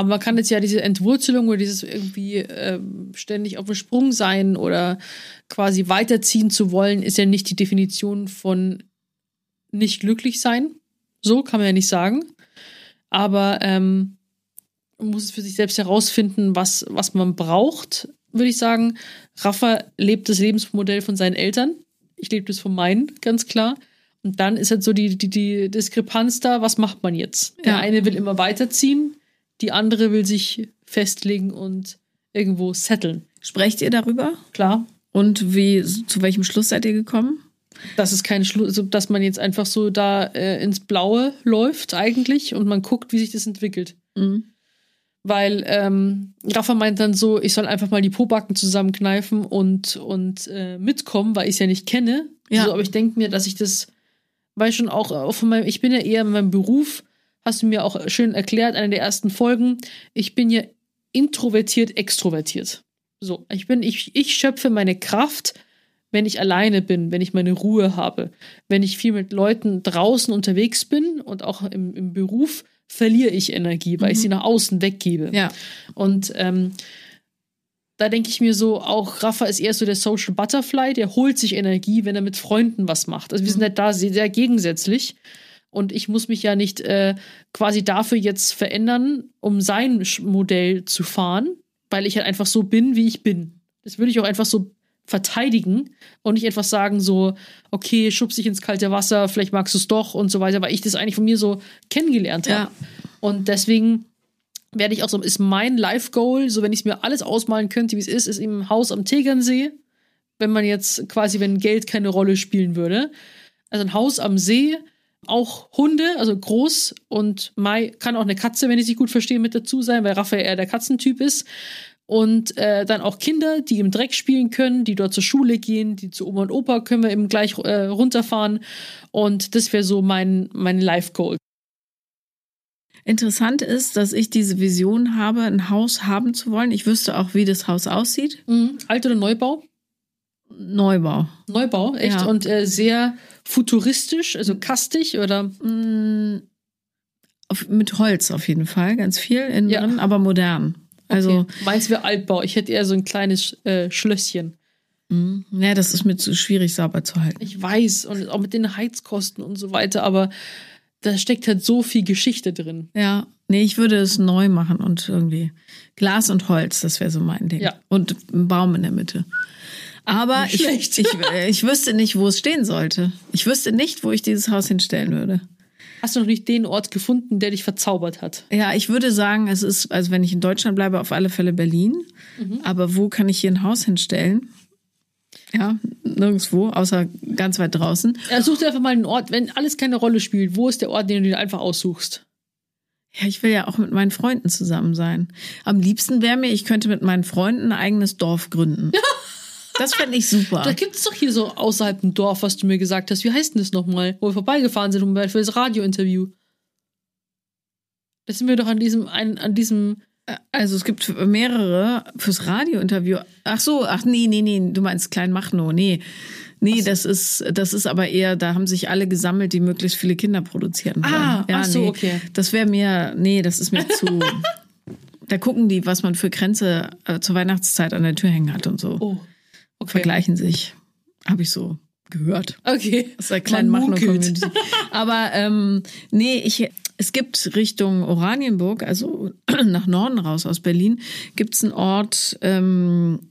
[SPEAKER 2] Aber man kann jetzt ja diese Entwurzelung oder dieses irgendwie ähm, ständig auf dem Sprung sein oder quasi weiterziehen zu wollen, ist ja nicht die Definition von nicht glücklich sein. So kann man ja nicht sagen. Aber ähm, man muss es für sich selbst herausfinden, was, was man braucht, würde ich sagen. Rafa lebt das Lebensmodell von seinen Eltern. Ich lebe das von meinen, ganz klar. Und dann ist halt so die, die, die Diskrepanz da, was macht man jetzt? Der
[SPEAKER 1] Ja.
[SPEAKER 2] eine will immer weiterziehen, die andere will sich festlegen und irgendwo setteln.
[SPEAKER 1] Sprecht ihr darüber?
[SPEAKER 2] Klar,
[SPEAKER 1] Und wie, zu welchem Schluss seid ihr gekommen?
[SPEAKER 2] das ist kein Schluss, also, dass man jetzt einfach so da äh, ins Blaue läuft eigentlich und man guckt, wie sich das entwickelt.
[SPEAKER 1] Mhm.
[SPEAKER 2] Weil ähm, Rafa meint dann so, ich soll einfach mal die Pobacken zusammenkneifen und, und äh, mitkommen, weil ich es ja nicht kenne.
[SPEAKER 1] Ja.
[SPEAKER 2] So, aber ich denke mir, dass ich das, weil schon auch, auch von meinem, ich bin ja eher in meinem Beruf, hast du mir auch schön erklärt, eine der ersten Folgen, ich bin ja introvertiert, extrovertiert. So, ich bin, ich, ich schöpfe meine Kraft, wenn ich alleine bin, wenn ich meine Ruhe habe, wenn ich viel mit Leuten draußen unterwegs bin und auch im, im Beruf, verliere ich Energie, weil ich sie nach außen weggebe.
[SPEAKER 1] Ja.
[SPEAKER 2] Und ähm, da denke ich mir so, auch Rafa ist eher so der Social Butterfly, der holt sich Energie, wenn er mit Freunden was macht. Also wir sind halt da sehr, sehr gegensätzlich. Und ich muss mich ja nicht äh, quasi dafür jetzt verändern, um sein Modell zu fahren, weil ich halt einfach so bin, wie ich bin. Das würde ich auch einfach so verteidigen und nicht einfach sagen so, okay, schubst dich ins kalte Wasser, vielleicht magst du es doch und so weiter, weil ich das eigentlich von mir so kennengelernt habe.
[SPEAKER 1] Ja.
[SPEAKER 2] Und deswegen werde ich auch so, ist mein Life-Goal, so wenn ich mir alles ausmalen könnte, wie es ist, ist eben ein Haus am Tegernsee, wenn man jetzt quasi, wenn Geld keine Rolle spielen würde. Also ein Haus am See, auch Hunde, also groß und Mai kann auch eine Katze, wenn ich sie gut verstehe, mit dazu sein, weil Raphael eher der Katzentyp ist. Und äh, dann auch Kinder, die im Dreck spielen können, die dort zur Schule gehen, die zu Oma und Opa können wir eben gleich äh, runterfahren. Und das wäre so mein, mein Life-Goal.
[SPEAKER 1] Interessant ist, dass ich diese Vision habe, ein Haus haben zu wollen. Ich wüsste auch, wie das Haus aussieht.
[SPEAKER 2] Mhm. Alt- oder Neubau?
[SPEAKER 1] Neubau.
[SPEAKER 2] Neubau, echt.
[SPEAKER 1] Ja.
[SPEAKER 2] Und äh, sehr futuristisch, also kastig oder.
[SPEAKER 1] Mm, Auf, mit Holz auf jeden Fall, ganz viel innen
[SPEAKER 2] Ja.
[SPEAKER 1] drin, aber modern. Also,
[SPEAKER 2] okay. meins wäre Altbau. Ich hätte eher so ein kleines äh, Schlösschen.
[SPEAKER 1] mm, ja, das ist mir zu schwierig sauber zu halten.
[SPEAKER 2] Ich weiß, und auch mit den Heizkosten und so weiter, aber da steckt halt so viel Geschichte drin.
[SPEAKER 1] Ja, nee, ich würde es neu machen und irgendwie Glas und Holz, das wäre so mein Ding.
[SPEAKER 2] Ja.
[SPEAKER 1] Und ein Baum in der Mitte. Aber ich, ich, ich wüsste nicht, wo es stehen sollte. Ich wüsste nicht, wo ich dieses Haus hinstellen würde.
[SPEAKER 2] Hast du noch nicht den Ort gefunden, der dich verzaubert hat?
[SPEAKER 1] Ja, ich würde sagen, es ist, also wenn ich in Deutschland bleibe, auf alle Fälle Berlin.
[SPEAKER 2] Mhm.
[SPEAKER 1] Aber wo kann ich hier ein Haus hinstellen? Ja, nirgendwo, außer ganz weit draußen.
[SPEAKER 2] Ja, such dir einfach mal einen Ort, wenn alles keine Rolle spielt. Wo ist der Ort, den du dir einfach aussuchst?
[SPEAKER 1] Ja, ich will ja auch mit meinen Freunden zusammen sein. Am liebsten wäre mir, ich könnte mit meinen Freunden ein eigenes Dorf gründen. Das fände ich super.
[SPEAKER 2] Da gibt es doch hier so außerhalb ein Dorf, was du mir gesagt hast. Wie heißt denn das nochmal? Wo wir vorbeigefahren sind für das Radiointerview. Da sind wir doch an diesem, ein, an diesem.
[SPEAKER 1] Also es gibt mehrere fürs Radiointerview. Ach so, ach nee, nee, nee, du meinst Kleinmachnow. Nee. Nee, das ist das ist aber eher, da haben sich alle gesammelt, die möglichst viele Kinder produzieren wollen.
[SPEAKER 2] Ah, ach so,
[SPEAKER 1] nee.
[SPEAKER 2] okay.
[SPEAKER 1] Das wäre mir, nee, das ist mir zu. Da gucken die, was man für Grenze äh, zur Weihnachtszeit an der Tür hängen hat und so.
[SPEAKER 2] Oh. Okay.
[SPEAKER 1] Vergleichen sich. Habe ich so gehört.
[SPEAKER 2] Okay.
[SPEAKER 1] aus der kleinen
[SPEAKER 2] Man
[SPEAKER 1] Machnow
[SPEAKER 2] munkelt.
[SPEAKER 1] Community. Aber ähm, nee, ich, es gibt Richtung Oranienburg, also nach Norden raus aus Berlin, gibt es einen Ort, ähm,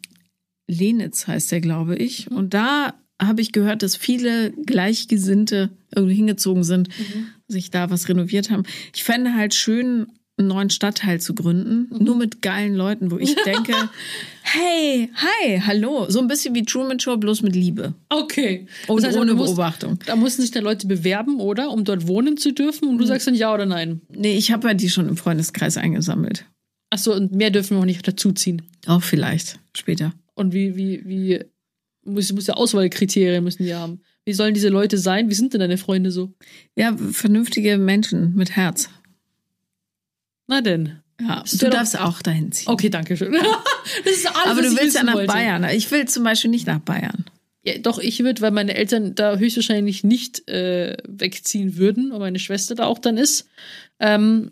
[SPEAKER 1] Lenitz heißt der, glaube ich. Und da habe ich gehört, dass viele Gleichgesinnte irgendwie hingezogen sind, sich da was renoviert haben. Ich fände halt schön, einen neuen Stadtteil zu gründen, nur mit geilen Leuten, wo ich denke, hey, hi, hallo. So ein bisschen wie Truman Show, bloß mit Liebe.
[SPEAKER 2] Okay.
[SPEAKER 1] Und
[SPEAKER 2] Das heißt,
[SPEAKER 1] ohne
[SPEAKER 2] musst-
[SPEAKER 1] Beobachtung.
[SPEAKER 2] Da mussten sich dann Leute bewerben, oder? Um dort wohnen zu dürfen. Und du sagst dann ja oder nein.
[SPEAKER 1] Nee, ich habe ja die schon im Freundeskreis eingesammelt.
[SPEAKER 2] Achso, und mehr dürfen wir auch nicht dazuziehen.
[SPEAKER 1] Auch vielleicht später.
[SPEAKER 2] Und wie, wie, wie, muss, muss ja Auswahlkriterien müssen die haben. Wie sollen diese Leute sein? Wie sind denn deine Freunde so?
[SPEAKER 1] Ja, vernünftige Menschen mit Herz.
[SPEAKER 2] Na denn.
[SPEAKER 1] Ja, du
[SPEAKER 2] doch-
[SPEAKER 1] darfst auch dahin ziehen.
[SPEAKER 2] Okay, danke schön. das ist alles,
[SPEAKER 1] Aber du willst ja nach
[SPEAKER 2] wollte.
[SPEAKER 1] Bayern. Ich will zum Beispiel nicht nach Bayern.
[SPEAKER 2] Ja, doch, ich würde, weil meine Eltern da höchstwahrscheinlich nicht äh, wegziehen würden und meine Schwester da auch dann ist. Ähm,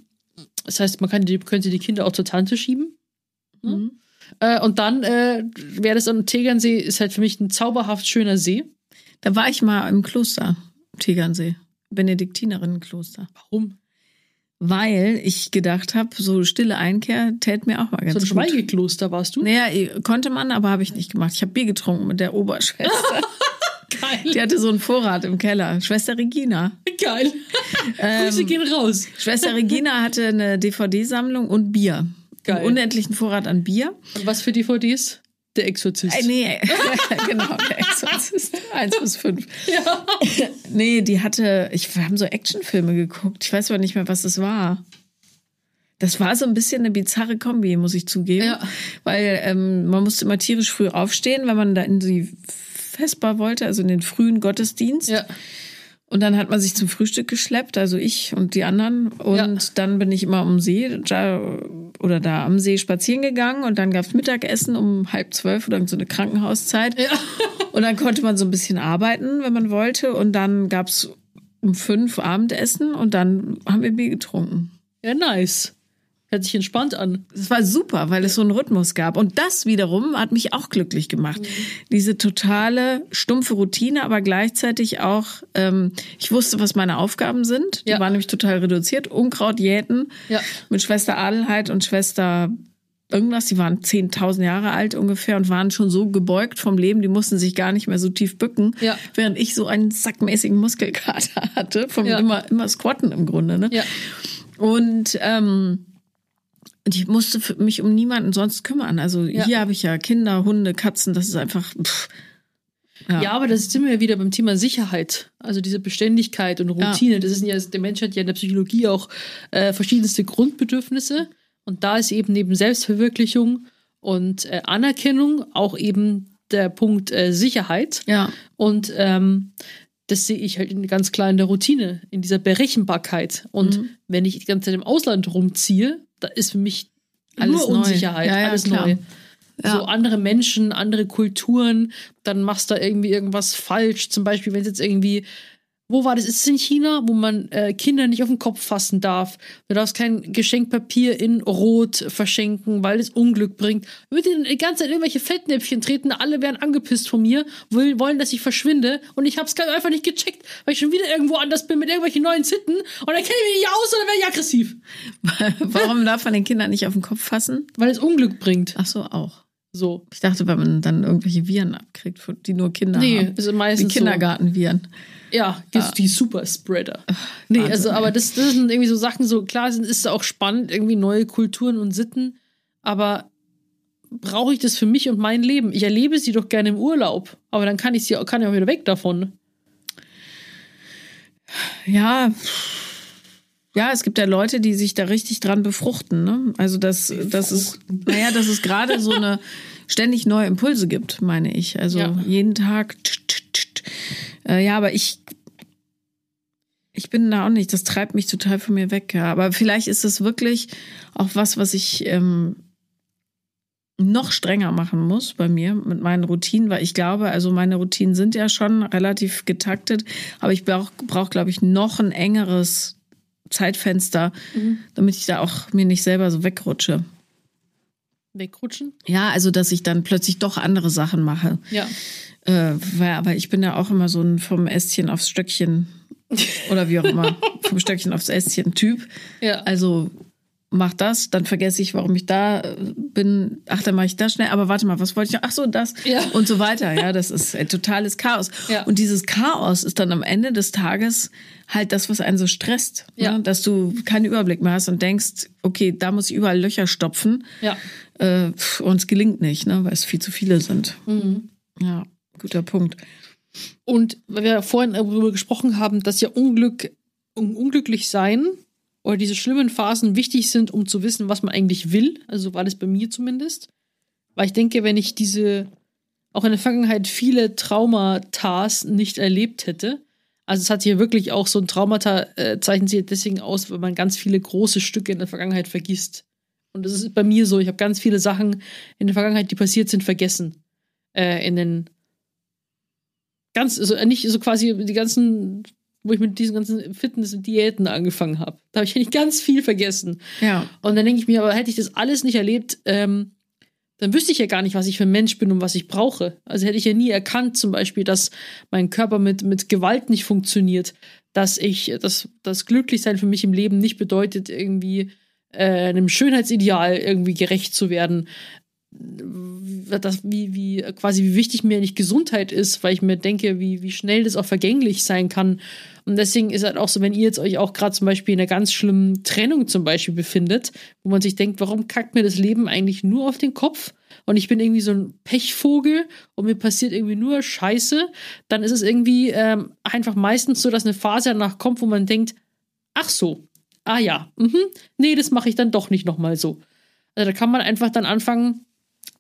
[SPEAKER 2] das heißt, man kann die, könnte die Kinder auch zur Tante schieben.
[SPEAKER 1] Mhm.
[SPEAKER 2] Äh, und dann äh, wäre das am Tegernsee, ist halt für mich ein zauberhaft schöner See.
[SPEAKER 1] Da war ich mal im Kloster, Tegernsee. Benediktinerinnenkloster.
[SPEAKER 2] Warum?
[SPEAKER 1] Weil ich gedacht habe, so stille Einkehr täte mir auch mal ganz
[SPEAKER 2] So ein
[SPEAKER 1] gut.
[SPEAKER 2] Schweigekloster warst du?
[SPEAKER 1] Naja, konnte man, aber habe ich nicht gemacht. Ich habe Bier getrunken mit der Oberschwester.
[SPEAKER 2] Geil.
[SPEAKER 1] Die hatte so einen Vorrat im Keller. Schwester Regina.
[SPEAKER 2] Geil. Grüße
[SPEAKER 1] Ähm,
[SPEAKER 2] gehen raus.
[SPEAKER 1] Schwester Regina hatte eine DVD-Sammlung und Bier.
[SPEAKER 2] Geil.
[SPEAKER 1] Einen unendlichen Vorrat an Bier.
[SPEAKER 2] Und was für DVDs? Der Exorzist.
[SPEAKER 1] Äh, nee, genau, der Exorzist. Eins bis fünf.
[SPEAKER 2] Ja.
[SPEAKER 1] Nee, die hatte, ich, wir haben so Actionfilme geguckt. Ich weiß aber nicht mehr, was das war. Das war so ein bisschen eine bizarre Kombi, muss ich zugeben.
[SPEAKER 2] Ja.
[SPEAKER 1] Weil ähm, man musste immer tierisch früh aufstehen, wenn man da in die Vesper wollte, also in den frühen Gottesdienst.
[SPEAKER 2] Ja.
[SPEAKER 1] Und dann hat man sich zum Frühstück geschleppt, also ich und die anderen. Und
[SPEAKER 2] Ja.
[SPEAKER 1] dann bin ich immer um See da, oder da am See spazieren gegangen und dann gab's Mittagessen um halb zwölf oder so eine Krankenhauszeit.
[SPEAKER 2] Ja.
[SPEAKER 1] Und dann konnte man so ein bisschen arbeiten, wenn man wollte. Und dann gab's um fünf Abendessen und dann haben wir Bier getrunken.
[SPEAKER 2] Ja, nice. Hört sich entspannt an.
[SPEAKER 1] Es war super, weil es so einen Rhythmus gab. Und das wiederum hat mich auch glücklich gemacht.
[SPEAKER 2] Mhm.
[SPEAKER 1] Diese totale stumpfe Routine, aber gleichzeitig auch, ähm, ich wusste, was meine Aufgaben sind. Die
[SPEAKER 2] Ja.
[SPEAKER 1] waren nämlich total reduziert. Unkraut jäten
[SPEAKER 2] Ja.
[SPEAKER 1] mit Schwester Adelheid und Schwester irgendwas. Die waren 10.000 Jahre alt ungefähr und waren schon so gebeugt vom Leben, die mussten sich gar nicht mehr so tief bücken.
[SPEAKER 2] Ja.
[SPEAKER 1] Während ich so einen sackmäßigen Muskelkater hatte, vom
[SPEAKER 2] Ja.
[SPEAKER 1] immer, immer Squatten im Grunde. Ne?
[SPEAKER 2] Ja.
[SPEAKER 1] Und ähm, und ich musste mich um niemanden sonst kümmern. Also
[SPEAKER 2] Ja.
[SPEAKER 1] hier habe ich ja Kinder, Hunde, Katzen, das ist einfach. Pff,
[SPEAKER 2] Ja. aber das sind wir ja wieder beim Thema Sicherheit. Also diese Beständigkeit und Routine. Das ist ja, der Mensch hat ja in der Psychologie auch äh, verschiedenste Grundbedürfnisse. Und da ist eben neben Selbstverwirklichung und äh, Anerkennung auch eben der Punkt äh, Sicherheit.
[SPEAKER 1] Ja.
[SPEAKER 2] Und ähm, das sehe ich halt in, ganz klar in der Routine, in dieser Berechenbarkeit. Und
[SPEAKER 1] Mhm.
[SPEAKER 2] wenn ich die ganze Zeit im Ausland rumziehe, da ist für mich
[SPEAKER 1] Alles
[SPEAKER 2] nur
[SPEAKER 1] neu.
[SPEAKER 2] Unsicherheit,
[SPEAKER 1] Ja, ja,
[SPEAKER 2] alles
[SPEAKER 1] klar.
[SPEAKER 2] neu.
[SPEAKER 1] Ja.
[SPEAKER 2] So andere Menschen, andere Kulturen, dann machst du da irgendwie irgendwas falsch. Zum Beispiel, wenn es jetzt irgendwie, wo war das? Ist es in China, wo man äh, Kinder nicht auf den Kopf fassen darf? Du darfst kein Geschenkpapier in Rot verschenken, weil es Unglück bringt. Würde denen die ganze Zeit irgendwelche Fettnäpfchen treten, alle werden angepisst von mir, wollen, wollen dass ich verschwinde und ich hab's ganz einfach nicht gecheckt, weil ich schon wieder irgendwo anders bin mit irgendwelchen neuen Sitten und dann kenne ich mich nicht aus und dann werde ich aggressiv.
[SPEAKER 1] Warum darf man den Kindern nicht auf den Kopf fassen?
[SPEAKER 2] Weil es Unglück bringt.
[SPEAKER 1] Ach so, auch.
[SPEAKER 2] So.
[SPEAKER 1] Ich dachte, weil man dann irgendwelche Viren abkriegt, die nur Kinder
[SPEAKER 2] Nee,
[SPEAKER 1] haben. Wie
[SPEAKER 2] meistens so.
[SPEAKER 1] Kindergartenviren.
[SPEAKER 2] Ja, gibt's die Superspreader. Nee,
[SPEAKER 1] Wahnsinn,
[SPEAKER 2] also, aber das, das sind irgendwie so Sachen, so klar sind, ist auch spannend, irgendwie neue Kulturen und Sitten, aber brauche ich das für mich und mein Leben? Ich erlebe sie doch gerne im Urlaub, aber dann kann ich sie kann ich auch wieder weg davon.
[SPEAKER 1] Ja. Ja, es gibt ja Leute, die sich da richtig dran befruchten. Ne? Also das, das ist, naja, dass es gerade so eine ständig neue Impulse gibt, meine ich. Also
[SPEAKER 2] Ja.
[SPEAKER 1] jeden Tag. tsch, tsch, tsch. Äh, ja, aber ich, ich bin da auch nicht. Das treibt mich total von mir weg. Ja. Aber vielleicht ist es wirklich auch was, was ich ähm, noch strenger machen muss bei mir mit meinen Routinen, weil ich glaube, also meine Routinen sind ja schon relativ getaktet, aber ich brauche, brauch, glaube ich, noch ein engeres Zeitfenster, damit ich da auch mir nicht selber so wegrutsche.
[SPEAKER 2] Wegrutschen?
[SPEAKER 1] Ja, also dass ich dann plötzlich doch andere Sachen mache.
[SPEAKER 2] Ja.
[SPEAKER 1] Äh, weil, aber ich bin ja auch immer so ein vom Ästchen aufs Stöckchen oder wie auch immer, vom Stöckchen aufs Ästchen Typ.
[SPEAKER 2] Ja.
[SPEAKER 1] Also mach das, dann vergesse ich, warum ich da äh, bin. Ach, dann mache ich das schnell. Aber warte mal, was wollte ich noch? Ach so, das
[SPEAKER 2] Ja.
[SPEAKER 1] und so weiter. Ja, das ist ein totales Chaos.
[SPEAKER 2] Ja.
[SPEAKER 1] Und dieses Chaos ist dann am Ende des Tages halt das, was einen so stresst,
[SPEAKER 2] Ja.
[SPEAKER 1] ne? dass du keinen Überblick mehr hast und denkst, okay, da muss ich überall Löcher stopfen.
[SPEAKER 2] Ja.
[SPEAKER 1] Äh, und es gelingt nicht, ne? weil es viel zu viele sind.
[SPEAKER 2] Mhm.
[SPEAKER 1] Ja, guter Punkt.
[SPEAKER 2] Und weil wir vorhin darüber gesprochen haben, dass ja Unglück, un unglücklich sein oder diese schlimmen Phasen wichtig sind, um zu wissen, was man eigentlich will. Also war das bei mir zumindest. Weil ich denke, wenn ich diese auch in der Vergangenheit viele Traumatas nicht erlebt hätte, also es hat ja wirklich auch so ein Traumata äh, zeichnet sich deswegen aus, weil man ganz viele große Stücke in der Vergangenheit vergisst. Und das ist bei mir so, ich habe ganz viele Sachen in der Vergangenheit, die passiert sind, vergessen. Äh, in den ganz, also nicht so quasi die ganzen, wo ich mit diesen ganzen Fitness- und Diäten angefangen habe. Da habe ich eigentlich ganz viel vergessen.
[SPEAKER 1] Ja.
[SPEAKER 2] Und dann denke ich mir, aber hätte ich das alles nicht erlebt, ähm, dann wüsste ich ja gar nicht, was ich für ein Mensch bin und was ich brauche. Also hätte ich ja nie erkannt, zum Beispiel, dass mein Körper mit, mit Gewalt nicht funktioniert, dass ich, dass das Glücklichsein für mich im Leben nicht bedeutet, irgendwie äh, einem Schönheitsideal irgendwie gerecht zu werden. Das, wie, wie, quasi, wie wichtig mir eigentlich Gesundheit ist, weil ich mir denke, wie, wie schnell das auch vergänglich sein kann. Und deswegen ist halt auch so, wenn ihr jetzt euch auch gerade zum Beispiel in einer ganz schlimmen Trennung zum Beispiel befindet, wo man sich denkt, warum kackt mir das Leben eigentlich nur auf den Kopf? Und ich bin irgendwie so ein Pechvogel und mir passiert irgendwie nur Scheiße, dann ist es irgendwie ähm, einfach meistens so, dass eine Phase danach kommt, wo man denkt, ach so, ah ja, mhm, nee, das mache ich dann doch nicht nochmal so. Also da kann man einfach dann anfangen,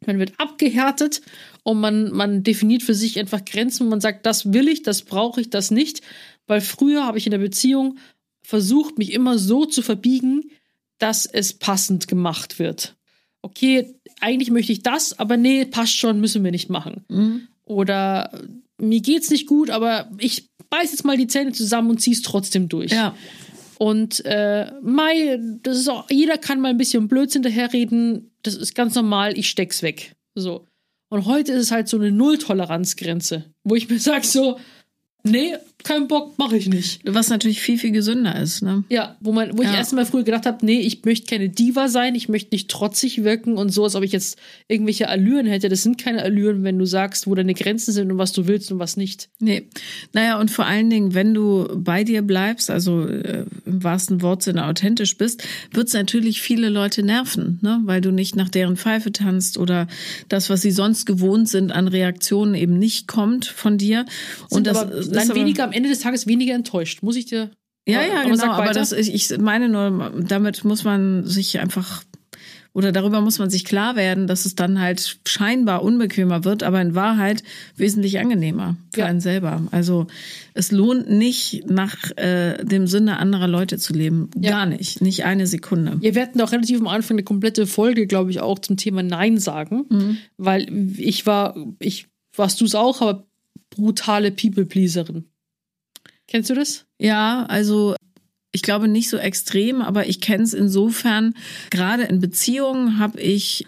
[SPEAKER 2] man wird abgehärtet und man, man definiert für sich einfach Grenzen und man sagt, das will ich, das brauche ich, das nicht. Weil früher habe ich in der Beziehung versucht, mich immer so zu verbiegen, dass es passend gemacht wird. Okay, eigentlich möchte ich das, aber nee, passt schon, müssen wir nicht machen.
[SPEAKER 1] Mhm.
[SPEAKER 2] Oder mir geht's nicht gut, aber ich beiß jetzt mal die Zähne zusammen und zieh's trotzdem durch.
[SPEAKER 1] Ja.
[SPEAKER 2] Und äh, Mai, das ist auch, jeder kann mal ein bisschen Blödsinn daherreden. Das ist ganz normal, ich steck's weg. So. Und heute ist es halt so eine Null-Toleranz-Grenze, wo ich mir sag so, nee, kein Bock, mache ich nicht.
[SPEAKER 1] Was natürlich viel, viel gesünder ist, ne?
[SPEAKER 2] Ja, wo man, wo ich
[SPEAKER 1] Ja.
[SPEAKER 2] erst mal früher gedacht habe, nee, ich möchte keine Diva sein, ich möchte nicht trotzig wirken und so, als ob ich jetzt irgendwelche Allüren hätte. Das sind keine Allüren, wenn du sagst, wo deine Grenzen sind und was du willst und was nicht.
[SPEAKER 1] Nee. Naja, und vor allen Dingen, wenn du bei dir bleibst, also äh, im wahrsten Wortsinne authentisch bist, wird es natürlich viele Leute nerven, ne? weil du nicht nach deren Pfeife tanzt oder das, was sie sonst gewohnt sind an Reaktionen, eben nicht kommt von dir.
[SPEAKER 2] Sind
[SPEAKER 1] und das
[SPEAKER 2] aber
[SPEAKER 1] ist
[SPEAKER 2] dann
[SPEAKER 1] aber-
[SPEAKER 2] weniger am Ende des Tages weniger enttäuscht, muss ich dir.
[SPEAKER 1] Ja,
[SPEAKER 2] aber,
[SPEAKER 1] ja,
[SPEAKER 2] aber
[SPEAKER 1] genau. Aber das, ich, ich meine nur, damit muss man sich einfach oder darüber muss man sich klar werden, dass es dann halt scheinbar unbequemer wird, aber in Wahrheit wesentlich angenehmer für
[SPEAKER 2] Ja.
[SPEAKER 1] einen selber. Also es lohnt nicht, nach äh, dem Sinne anderer Leute zu leben.
[SPEAKER 2] Ja.
[SPEAKER 1] Gar nicht. Nicht eine Sekunde.
[SPEAKER 2] Ja, wir hatten auch relativ am Anfang eine komplette Folge, glaube ich, auch zum Thema Nein sagen,
[SPEAKER 1] Mhm.
[SPEAKER 2] weil ich war, ich warst du es auch, aber brutale People-Pleaserin. Kennst du das?
[SPEAKER 1] Ja, also ich glaube nicht so extrem, aber ich kenne es insofern, gerade in Beziehungen habe ich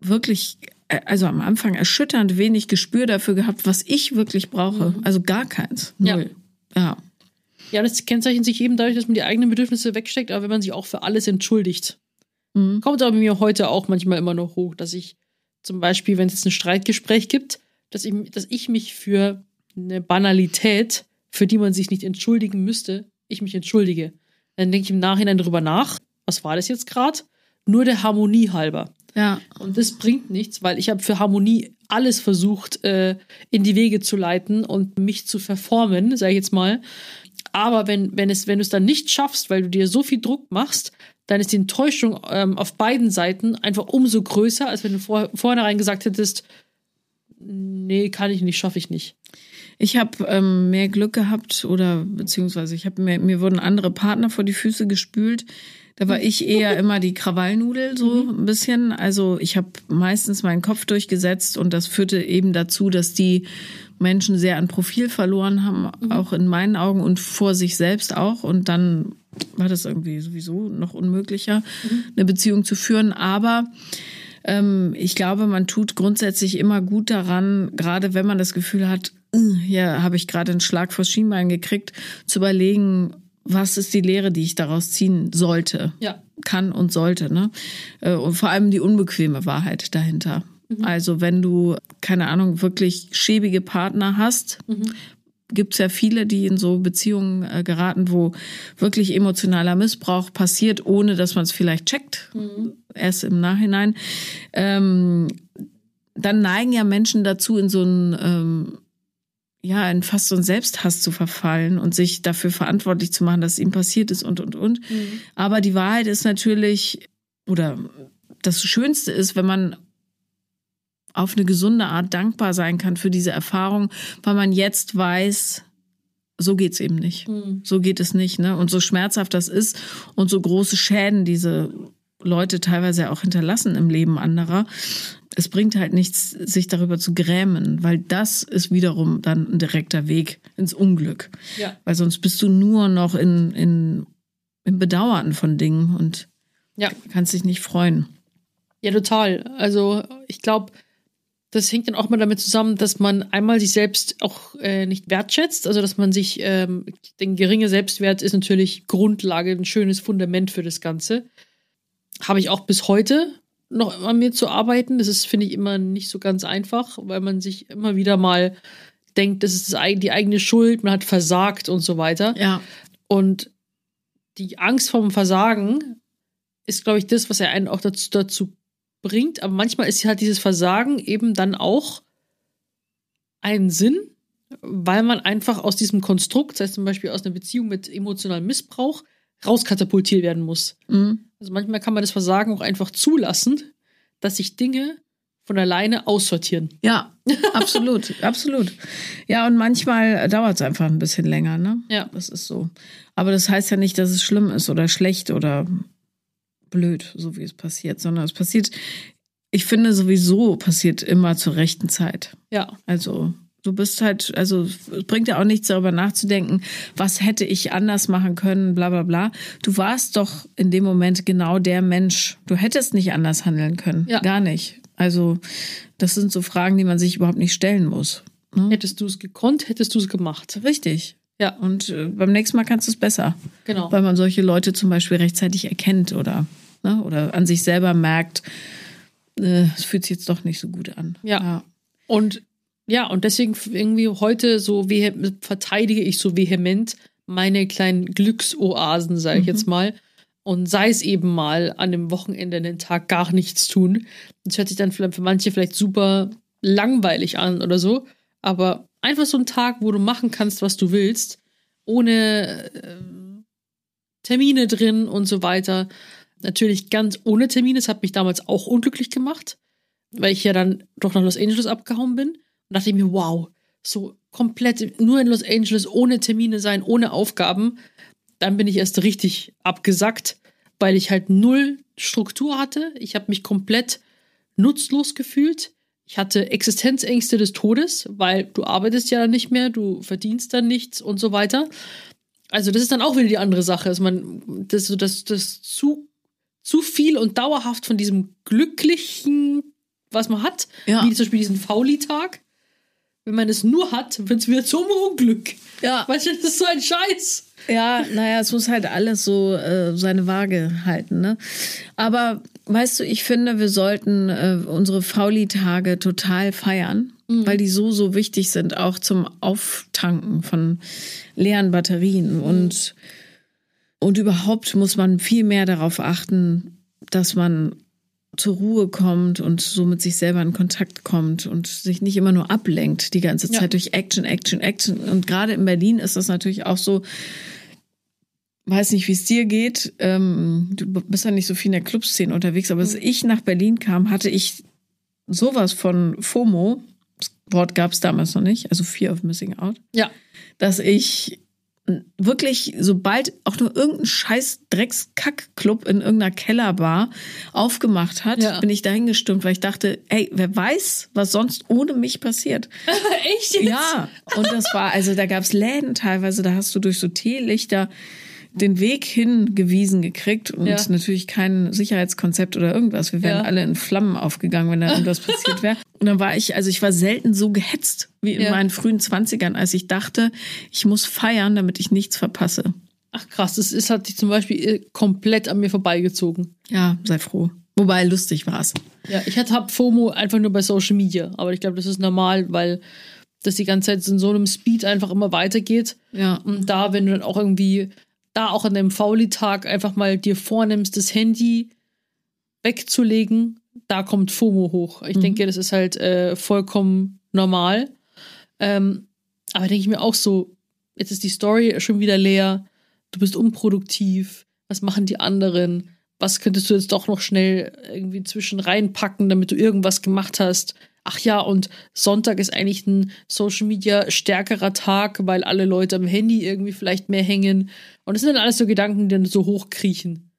[SPEAKER 1] wirklich, äh, also am Anfang erschütternd wenig Gespür dafür gehabt, was ich wirklich brauche. Also gar keins.
[SPEAKER 2] Ja.
[SPEAKER 1] Null. Ja.
[SPEAKER 2] Ja, das kennzeichnet sich eben dadurch, dass man die eigenen Bedürfnisse wegsteckt, aber wenn man sich auch für alles entschuldigt.
[SPEAKER 1] Mhm.
[SPEAKER 2] Kommt aber mir heute auch manchmal immer noch hoch, dass ich zum Beispiel, wenn es jetzt ein Streitgespräch gibt, dass ich, dass ich mich für eine Banalität, für die man sich nicht entschuldigen müsste, ich mich entschuldige. Dann denke ich im Nachhinein drüber nach, was war das jetzt gerade? Nur der Harmonie halber.
[SPEAKER 1] Ja.
[SPEAKER 2] Und das bringt nichts, weil ich habe für Harmonie alles versucht, äh, in die Wege zu leiten und mich zu verformen, sage ich jetzt mal. Aber wenn, wenn, es, wenn du es dann nicht schaffst, weil du dir so viel Druck machst, dann ist die Enttäuschung ähm, auf beiden Seiten einfach umso größer, als wenn du vor, vornherein gesagt hättest, nee, kann ich nicht, schaffe ich nicht.
[SPEAKER 1] Ich habe ähm, mehr Glück gehabt oder beziehungsweise ich habe mir, mir wurden andere Partner vor die Füße gespült. Da war ich eher immer die Krawallnudel so ein bisschen. Also ich habe meistens meinen Kopf durchgesetzt und das führte eben dazu, dass die Menschen sehr an Profil verloren haben, auch in meinen Augen und vor sich selbst auch. Und dann war das irgendwie sowieso noch unmöglicher, eine Beziehung zu führen. Aber ähm, ich glaube, man tut grundsätzlich immer gut daran, gerade wenn man das Gefühl hat, "Ugh, hier habe ich gerade einen Schlag vors Schienbein gekriegt, zu überlegen, was ist die Lehre, die ich daraus ziehen sollte,
[SPEAKER 2] Ja.
[SPEAKER 1] kann und sollte. Ne? Äh, Und vor allem die unbequeme Wahrheit dahinter. Also wenn du, keine Ahnung, wirklich schäbige Partner hast, gibt es ja viele, die in so Beziehungen äh, geraten, wo wirklich emotionaler Missbrauch passiert, ohne dass man es vielleicht checkt, erst im Nachhinein. Ähm, dann neigen ja Menschen dazu, in so einen, ähm, ja, in fast so einen Selbsthass zu verfallen und sich dafür verantwortlich zu machen, dass es ihm passiert ist und, und, und. Aber die Wahrheit ist natürlich, oder das Schönste ist, wenn man auf eine gesunde Art dankbar sein kann für diese Erfahrung, weil man jetzt weiß, so geht's eben nicht. So geht es nicht, ne? Und so schmerzhaft das ist und so große Schäden diese Leute teilweise auch hinterlassen im Leben anderer. Es bringt halt nichts, sich darüber zu grämen, weil das ist wiederum dann ein direkter Weg ins Unglück.
[SPEAKER 2] Ja.
[SPEAKER 1] Weil sonst bist du nur noch in, in, im Bedauern von Dingen und
[SPEAKER 2] Ja.
[SPEAKER 1] kannst dich nicht freuen.
[SPEAKER 2] Ja, total. Also ich glaube, das hängt dann auch mal damit zusammen, dass man einmal sich selbst auch äh, nicht wertschätzt. Also dass man sich, ähm, den geringe Selbstwert ist natürlich Grundlage, ein schönes Fundament für das Ganze. Habe ich auch bis heute noch an mir zu arbeiten. Das ist, finde ich, immer nicht so ganz einfach, weil man sich immer wieder mal denkt, das ist die eigene Schuld, man hat versagt und so weiter.
[SPEAKER 1] Ja.
[SPEAKER 2] Und die Angst vorm Versagen ist, glaube ich, das, was er einen auch dazu, dazu bringt. Aber manchmal ist halt dieses Versagen eben dann auch einen Sinn, weil man einfach aus diesem Konstrukt, das heißt zum Beispiel aus einer Beziehung mit emotionalem Missbrauch, rauskatapultiert werden muss.
[SPEAKER 1] Mhm.
[SPEAKER 2] Also manchmal kann man das Versagen auch einfach zulassen, dass sich Dinge von alleine aussortieren.
[SPEAKER 1] Ja, absolut, absolut. Ja, und manchmal dauert es einfach ein bisschen länger, ne?
[SPEAKER 2] Ja.
[SPEAKER 1] Das ist so. Aber das heißt ja nicht, dass es schlimm ist oder schlecht oder blöd, so wie es passiert, sondern es passiert, ich finde sowieso passiert immer zur rechten Zeit.
[SPEAKER 2] Ja.
[SPEAKER 1] Also Du bist halt, also es bringt ja auch nichts darüber nachzudenken, was hätte ich anders machen können, bla bla bla. Du warst doch in dem Moment genau der Mensch. Du hättest nicht anders handeln können.
[SPEAKER 2] Ja.
[SPEAKER 1] Gar nicht. Also, das sind so Fragen, die man sich überhaupt nicht stellen muss. Ne?
[SPEAKER 2] Hättest du es gekonnt, hättest du es gemacht.
[SPEAKER 1] Richtig.
[SPEAKER 2] Ja,
[SPEAKER 1] Und äh, beim nächsten Mal kannst du es besser.
[SPEAKER 2] genau.
[SPEAKER 1] Weil man solche Leute zum Beispiel rechtzeitig erkennt oder, ne, oder an sich selber merkt, äh, es fühlt sich jetzt doch nicht so gut an.
[SPEAKER 2] Ja. Und ja, und deswegen irgendwie heute so verteidige ich so vehement meine kleinen Glücksoasen, sage ich jetzt mal. Und sei es eben mal an dem Wochenende einen Tag gar nichts tun. Das hört sich dann für manche vielleicht super langweilig an oder so. Aber einfach so ein Tag, wo du machen kannst, was du willst, ohne ähm, Termine drin und so weiter. Natürlich ganz ohne Termine. Das hat mich damals auch unglücklich gemacht, weil ich ja dann doch nach Los Angeles abgehauen bin. Und dachte ich mir, wow, so komplett nur in Los Angeles, ohne Termine sein, ohne Aufgaben. Dann bin ich erst richtig abgesackt, weil ich halt null Struktur hatte. Ich habe mich komplett nutzlos gefühlt. Ich hatte Existenzängste des Todes, weil du arbeitest ja dann nicht mehr, du verdienst dann nichts und so weiter. Also das ist dann auch wieder die andere Sache, dass man das, das, das zu, zu viel und dauerhaft von diesem glücklichen, was man hat,
[SPEAKER 1] Ja.
[SPEAKER 2] wie zum Beispiel diesen Fauli-Tag. Wenn man es nur hat, wird es wieder zum Unglück.
[SPEAKER 1] Ja.
[SPEAKER 2] Weißt du, das ist so ein Scheiß.
[SPEAKER 1] Ja, naja, es muss halt alles so äh, seine Waage halten, ne? Aber weißt du, ich finde, wir sollten äh, unsere Fauli-Tage total feiern, weil die so, so wichtig sind, auch zum Auftanken von leeren Batterien. Und, und überhaupt muss man viel mehr darauf achten, dass man zur Ruhe kommt und so mit sich selber in Kontakt kommt und sich nicht immer nur ablenkt die ganze Zeit
[SPEAKER 2] Ja.
[SPEAKER 1] durch Action, Action, Action. Und gerade in Berlin ist das natürlich auch so, weiß nicht, wie es dir geht. Ähm, du bist ja nicht so viel in der Clubszene unterwegs, aber als ich nach Berlin kam, hatte ich sowas von FOMO. Das Wort gab es damals noch nicht, also Fear of Missing Out,
[SPEAKER 2] Ja.
[SPEAKER 1] dass ich wirklich, sobald auch nur irgendein scheiß Dreckskack-Club in irgendeiner Kellerbar aufgemacht hat,
[SPEAKER 2] Ja.
[SPEAKER 1] bin ich dahin gestürmt, weil ich dachte, ey, wer weiß, was sonst ohne mich passiert.
[SPEAKER 2] Echt jetzt?
[SPEAKER 1] Ja, und das war, also da gab's Läden teilweise, da hast du durch so Teelichter den Weg hingewiesen gekriegt und
[SPEAKER 2] Ja.
[SPEAKER 1] natürlich kein Sicherheitskonzept oder irgendwas. Wir wären
[SPEAKER 2] Ja.
[SPEAKER 1] alle in Flammen aufgegangen, wenn da irgendwas passiert wäre. Und dann war ich, also ich war selten so gehetzt wie in
[SPEAKER 2] Ja.
[SPEAKER 1] meinen frühen Zwanzigern, als ich dachte, ich muss feiern, damit ich nichts verpasse.
[SPEAKER 2] Ach krass, das ist, hat sich zum Beispiel äh, komplett an mir vorbeigezogen.
[SPEAKER 1] Ja, sei froh. Wobei lustig war's.
[SPEAKER 2] Ja, ich hatte hab FOMO einfach nur bei Social Media, aber ich glaube, das ist normal, weil das die ganze Zeit in so einem Speed einfach immer weitergeht.
[SPEAKER 1] Ja.
[SPEAKER 2] Und da, wenn du dann auch irgendwie, da auch an deinem Fauli-Tag einfach mal dir vornimmst, das Handy wegzulegen, da kommt FOMO hoch. Ich denke, das ist halt äh, vollkommen normal. Ähm, aber denke ich mir auch so, jetzt ist die Story schon wieder leer, du bist unproduktiv, was machen die anderen? Was könntest du jetzt doch noch schnell irgendwie zwischen reinpacken, damit du irgendwas gemacht hast? Ach ja, und Sonntag ist eigentlich ein Social Media stärkerer Tag, weil alle Leute am Handy irgendwie vielleicht mehr hängen. Und das sind alles so Gedanken, die dann so hochkriechen.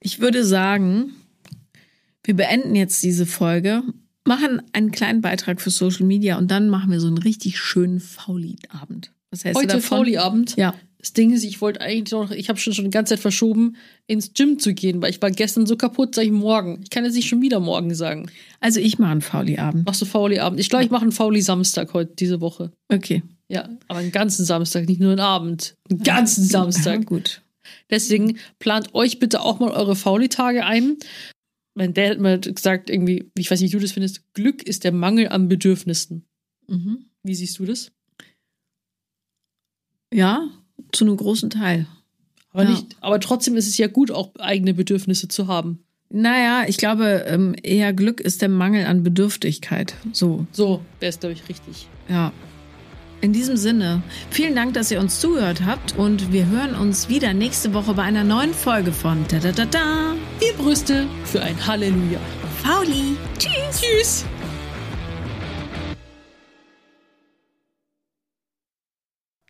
[SPEAKER 1] Ich würde sagen, wir beenden jetzt diese Folge, machen einen kleinen Beitrag für Social Media und dann machen wir so einen richtig schönen Fauli-Abend. Was du
[SPEAKER 2] Heute? Fauli-Abend.
[SPEAKER 1] Ja.
[SPEAKER 2] Das Ding ist, ich wollte eigentlich noch, ich habe schon schon die ganze Zeit verschoben, ins Gym zu gehen, weil ich war gestern so kaputt, sag ich morgen. Ich kann jetzt nicht schon wieder morgen sagen.
[SPEAKER 1] Also ich mache einen Fauli-Abend.
[SPEAKER 2] Machst du Fauli-Abend? Ich glaube, ich mache einen Fauli-Samstag heute, diese Woche.
[SPEAKER 1] Okay.
[SPEAKER 2] Ja, aber einen ganzen Samstag, nicht nur einen Abend. Einen ganzen
[SPEAKER 1] Ja,
[SPEAKER 2] Samstag.
[SPEAKER 1] gut.
[SPEAKER 2] Deswegen plant euch bitte auch mal eure Fauli-Tage ein. Mein Dad hat mal gesagt, irgendwie, ich weiß nicht, wie du das findest, Glück ist der Mangel an Bedürfnissen.
[SPEAKER 1] Mhm.
[SPEAKER 2] Wie siehst du das?
[SPEAKER 1] Ja, zu einem großen Teil.
[SPEAKER 2] Aber,
[SPEAKER 1] Ja.
[SPEAKER 2] nicht, aber trotzdem ist es ja gut, auch eigene Bedürfnisse zu haben.
[SPEAKER 1] Naja, ich glaube, ähm, eher Glück ist der Mangel an Bedürftigkeit. So,
[SPEAKER 2] So wäre es, glaube ich, richtig.
[SPEAKER 1] ja. In diesem Sinne, vielen Dank, dass ihr uns zugehört habt und wir hören uns wieder nächste Woche bei einer neuen Folge von Da Da Da Da.
[SPEAKER 2] Vier Brüste für ein Halleluja.
[SPEAKER 1] Fauli. Tschüss.
[SPEAKER 2] Tschüss.